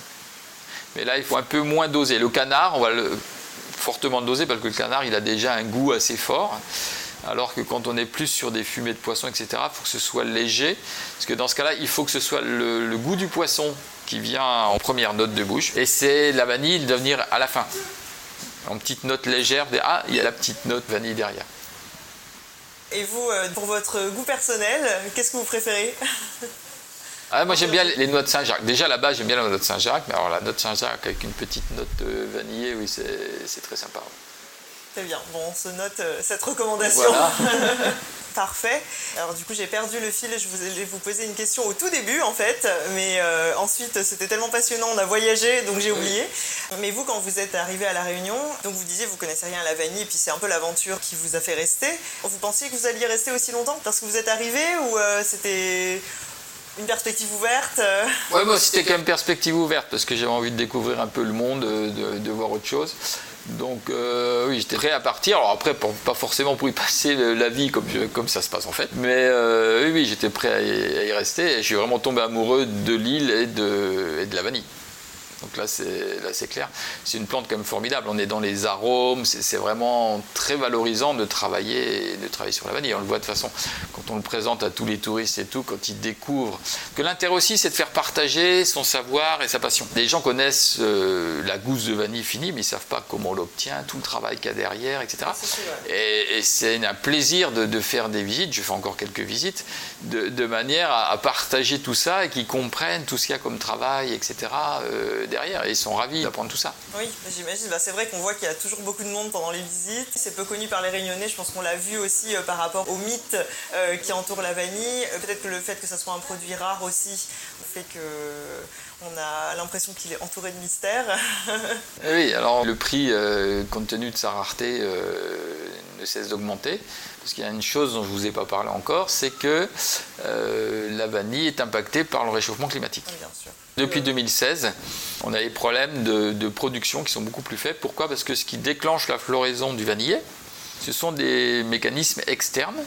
Mais là, il faut un peu moins doser. Le canard, on va le fortement doser parce que le canard, il a déjà un goût assez fort. Alors que quand on est plus sur des fumées de poisson, etc., il faut que ce soit léger. Parce que dans ce cas-là, il faut que ce soit le, le goût du poisson qui vient en première note de bouche. Et c'est la vanille de venir à la fin. En petite note légère. de- Ah, il y a la petite note vanille derrière.
Et vous, euh, pour votre goût personnel, qu'est-ce que vous préférez? [LAUGHS]
Ah, moi j'aime bien les noix de Saint-Jacques. Déjà là-bas j'aime bien la noix de Saint-Jacques, mais alors la note Saint-Jacques avec une petite note euh, vanillée, oui c'est c'est très sympa.
Très bien, bon, on se note euh, cette recommandation.
Voilà. [LAUGHS]
Parfait. Alors du coup, j'ai perdu le fil. Je vous ai vous poser une question au tout début, en fait, mais euh, ensuite c'était tellement passionnant, on a voyagé, donc j'ai oublié. Mais vous, quand vous êtes arrivé à la Réunion, donc vous disiez vous connaissez rien à la vanille, et puis c'est un peu l'aventure qui vous a fait rester. Vous pensiez que vous alliez rester aussi longtemps parce que vous êtes arrivé ou euh, c'était une perspective ouverte
Ouais, moi c'était quand même perspective ouverte parce que j'avais envie de découvrir un peu le monde, de, de voir autre chose. Donc euh, oui, j'étais prêt à partir. Alors après, pas forcément pour y passer la vie comme, ça se passe en fait. Mais euh, oui, j'étais prêt à y, rester. Et je suis vraiment tombé amoureux de l'île et de la vanille. Donc là, c'est là, c'est clair. C'est une plante quand même formidable. On est dans les arômes. C'est vraiment très valorisant de travailler, de travailler sur la vanille. On le voit de façon quand on le présente à tous les touristes et tout, quand ils découvrent. Que l'intérêt aussi, c'est de faire partager son savoir et sa passion. Les gens connaissent euh, la gousse de vanille finie, mais ils savent pas comment on l'obtient, tout le travail qu'il y a derrière, etc. Et, et c'est un plaisir de, de faire des visites, je fais encore quelques visites, de, de manière à, à partager tout ça et qu'ils comprennent tout ce qu'il y a comme travail, etc. euh, derrière. Et ils sont ravis d'apprendre tout ça.
Oui, bah, j'imagine. Bah, c'est vrai qu'on voit qu'il y a toujours beaucoup de monde pendant les visites. C'est peu connu par les Réunionnais. Je pense qu'on l'a vu aussi euh, par rapport au mythe euh, qui entoure la vanille. Euh, Peut-être que le fait que ce soit un produit rare aussi fait que on a l'impression qu'il est entouré de mystère. [LAUGHS]
Et oui, alors le prix, euh, compte tenu de sa rareté, euh, ne cesse d'augmenter. Parce qu'il y a une chose dont je ne vous ai pas parlé encore, c'est que euh, la vanille est impactée par le réchauffement climatique.
Oui, bien sûr.
Depuis 2016, on a des problèmes de, de production qui sont beaucoup plus faibles. Pourquoi? Parce que ce qui déclenche la floraison du vanillet, ce sont des mécanismes externes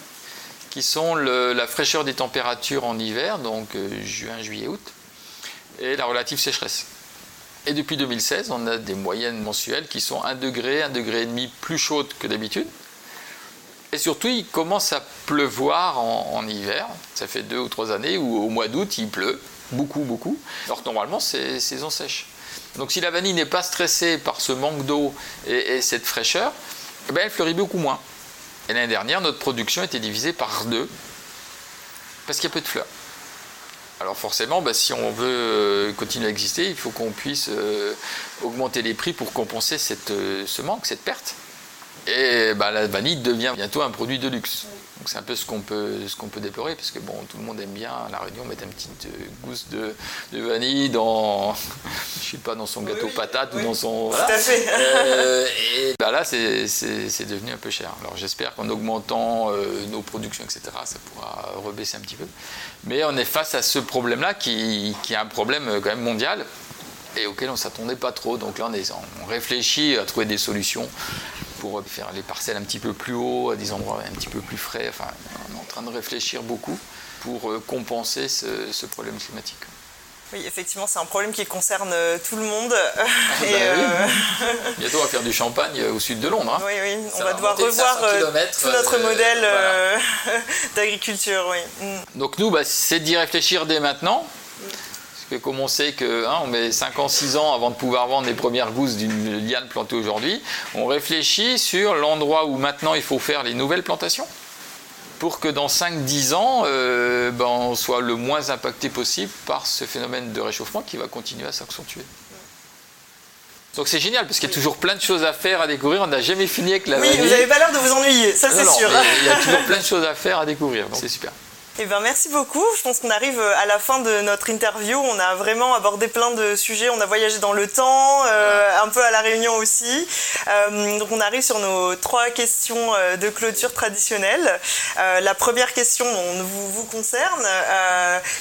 qui sont le- la fraîcheur des températures en hiver, donc juin, juillet, août, et la relative sécheresse. Et depuis 2016, on a des moyennes mensuelles qui sont 1 degré, 1 degré et demi plus chaudes que d'habitude. Et surtout, il commence à pleuvoir en, hiver. Ça fait deux ou trois années où au mois d'août, il pleut. Beaucoup, beaucoup. Alors que normalement, c'est saison sèche. Donc si la vanille n'est pas stressée par ce manque d'eau et, et cette fraîcheur, eh ben, elle fleurit beaucoup moins. Et l'année dernière, notre production était divisée par deux parce qu'il y a peu de fleurs. Alors forcément, bah, si on veut euh, continuer à exister, il faut qu'on puisse euh, augmenter les prix pour compenser euh, ce manque, cette perte. Et bah, la vanille devient bientôt un produit de luxe. Donc c'est un peu ce qu'on peut, ce qu'on peut déplorer, parce que bon, tout le monde aime bien à la Réunion mettre une petite euh, gousse de, de vanille dans, [LAUGHS] je sais pas, dans son gâteau patate ou dans son.
Tout à fait.
Euh, [LAUGHS] et bah là, c'est, c'est, c'est devenu un peu cher. Alors j'espère qu'en augmentant euh, nos productions, etc., ça pourra rebaisser un petit peu. Mais on est face à ce problème-là qui, qui est un problème quand même mondial et auquel on ne s'attendait pas trop. Donc là, on, est, on réfléchit à trouver des solutions pour faire les parcelles un petit peu plus haut, à des endroits un petit peu plus frais. Enfin, on est en train de réfléchir beaucoup pour euh, compenser ce, problème climatique.
Oui, effectivement, c'est un problème qui concerne euh, tout le monde. [LAUGHS]
Ah, [LAUGHS] bah euh, Bientôt, on va faire du champagne au sud de Londres.
Hein. Oui, oui, on va, devoir revoir tout notre modèle [LAUGHS] d'agriculture. Oui.
Mm. Donc nous, bah, c'est d'y réfléchir dès maintenant comme on sait qu'on hein, met 5 ans, 6 ans avant de pouvoir vendre les premières gousses d'une liane plantée aujourd'hui, on réfléchit sur l'endroit où maintenant il faut faire les nouvelles plantations pour que dans 5-10 ans, euh, ben, on soit le moins impacté possible par ce phénomène de réchauffement qui va continuer à s'accentuer. Donc c'est génial parce qu'il y a toujours plein de choses à faire, à découvrir. On n'a jamais fini avec la
Oui, vous n'avez pas l'air de vous ennuyer, ça c'est sûr.
Il y a toujours plein de choses à faire, à découvrir. Donc c'est super.
Eh ben, merci beaucoup. Je pense qu'on arrive euh, à la fin de notre interview. On a vraiment abordé plein de sujets. On a voyagé dans le temps, euh, un peu à la Réunion aussi. Euh, donc on arrive sur nos trois questions de clôture traditionnelles. la première question vous, vous concerne.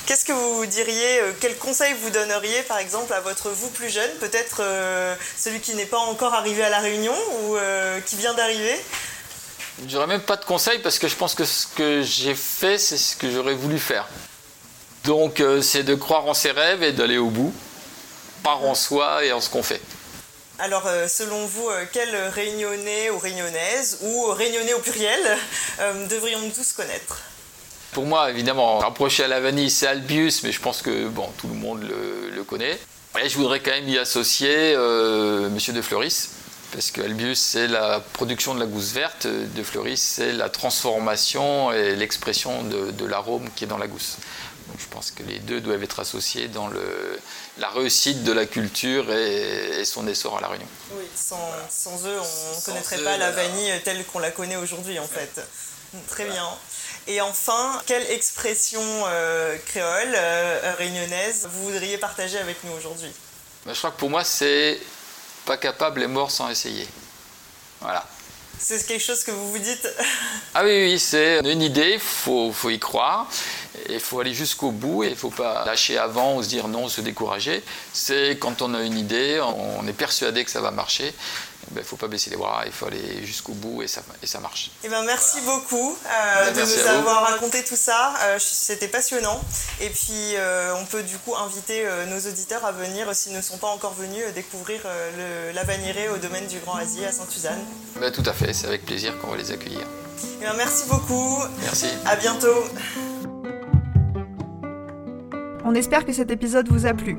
Qu'est-ce que vous diriez, quel conseil vous donneriez par exemple à votre vous plus jeune, peut-être celui qui n'est pas encore arrivé à la Réunion ou qui vient d'arriver
J'aurais même pas de conseils parce que je pense que ce que j'ai fait, c'est ce que j'aurais voulu faire. Donc euh, c'est de croire en ses rêves et d'aller au bout, par en soi et en ce qu'on fait.
Alors, euh, selon vous, euh, quel réunionnais ou réunionnaise, ou réunionnais au pluriel, devrions-nous tous connaître?
Pour moi, évidemment, rapproché à la vanille, c'est Albius, mais je pense que bon, tout le monde le, connaît. Et je voudrais quand même y associer Monsieur de Fleuris, parce que Albius, c'est la production de la gousse verte, de Fleuris, c'est la transformation et l'expression de, l'arôme qui est dans la gousse. Donc je pense que les deux doivent être associés dans le, la réussite de la culture et, son essor à La Réunion.
Oui, sans, eux, on ne connaîtrait pas la vanille telle qu'on la connaît aujourd'hui, en fait. Très bien. Et enfin, quelle expression euh, créole, euh, réunionnaise, vous voudriez partager avec nous aujourd'hui?
Ben, Je crois que pour moi, c'est pas capable est mort sans essayer. Voilà.
C'est quelque chose que vous vous dites
Ah oui, oui, c'est une idée, il faut, faut, y croire, il faut aller jusqu'au bout et il ne faut pas lâcher avant ou se dire non, se décourager. C'est quand on a une idée, on est persuadé que ça va marcher, il ben, ne faut pas baisser les bras, il faut aller jusqu'au bout et ça, et ça marche.
Et eh ben, merci beaucoup euh, ben, de nous avoir raconté tout ça. Euh, C'était passionnant. Et puis, euh, on peut du coup inviter euh, nos auditeurs à venir, s'ils ne sont pas encore venus, découvrir le, la vanirée au domaine du Grand Asie à Sainte-Suzanne.
Ben, tout à fait, c'est avec plaisir qu'on va les accueillir.
Et eh ben, merci beaucoup.
Merci.
À bientôt.
On espère que cet épisode vous a plu.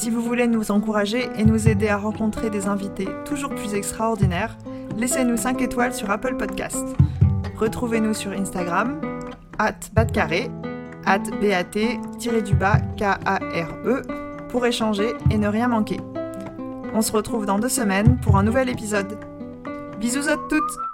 Si vous voulez nous encourager et nous aider à rencontrer des invités toujours plus extraordinaires, laissez-nous 5 étoiles sur Apple Podcast. Retrouvez-nous sur Instagram, at batcarré, at bat-k-a-r-e, pour échanger et ne rien manquer. On se retrouve dans deux semaines pour un nouvel épisode. Bisous à toutes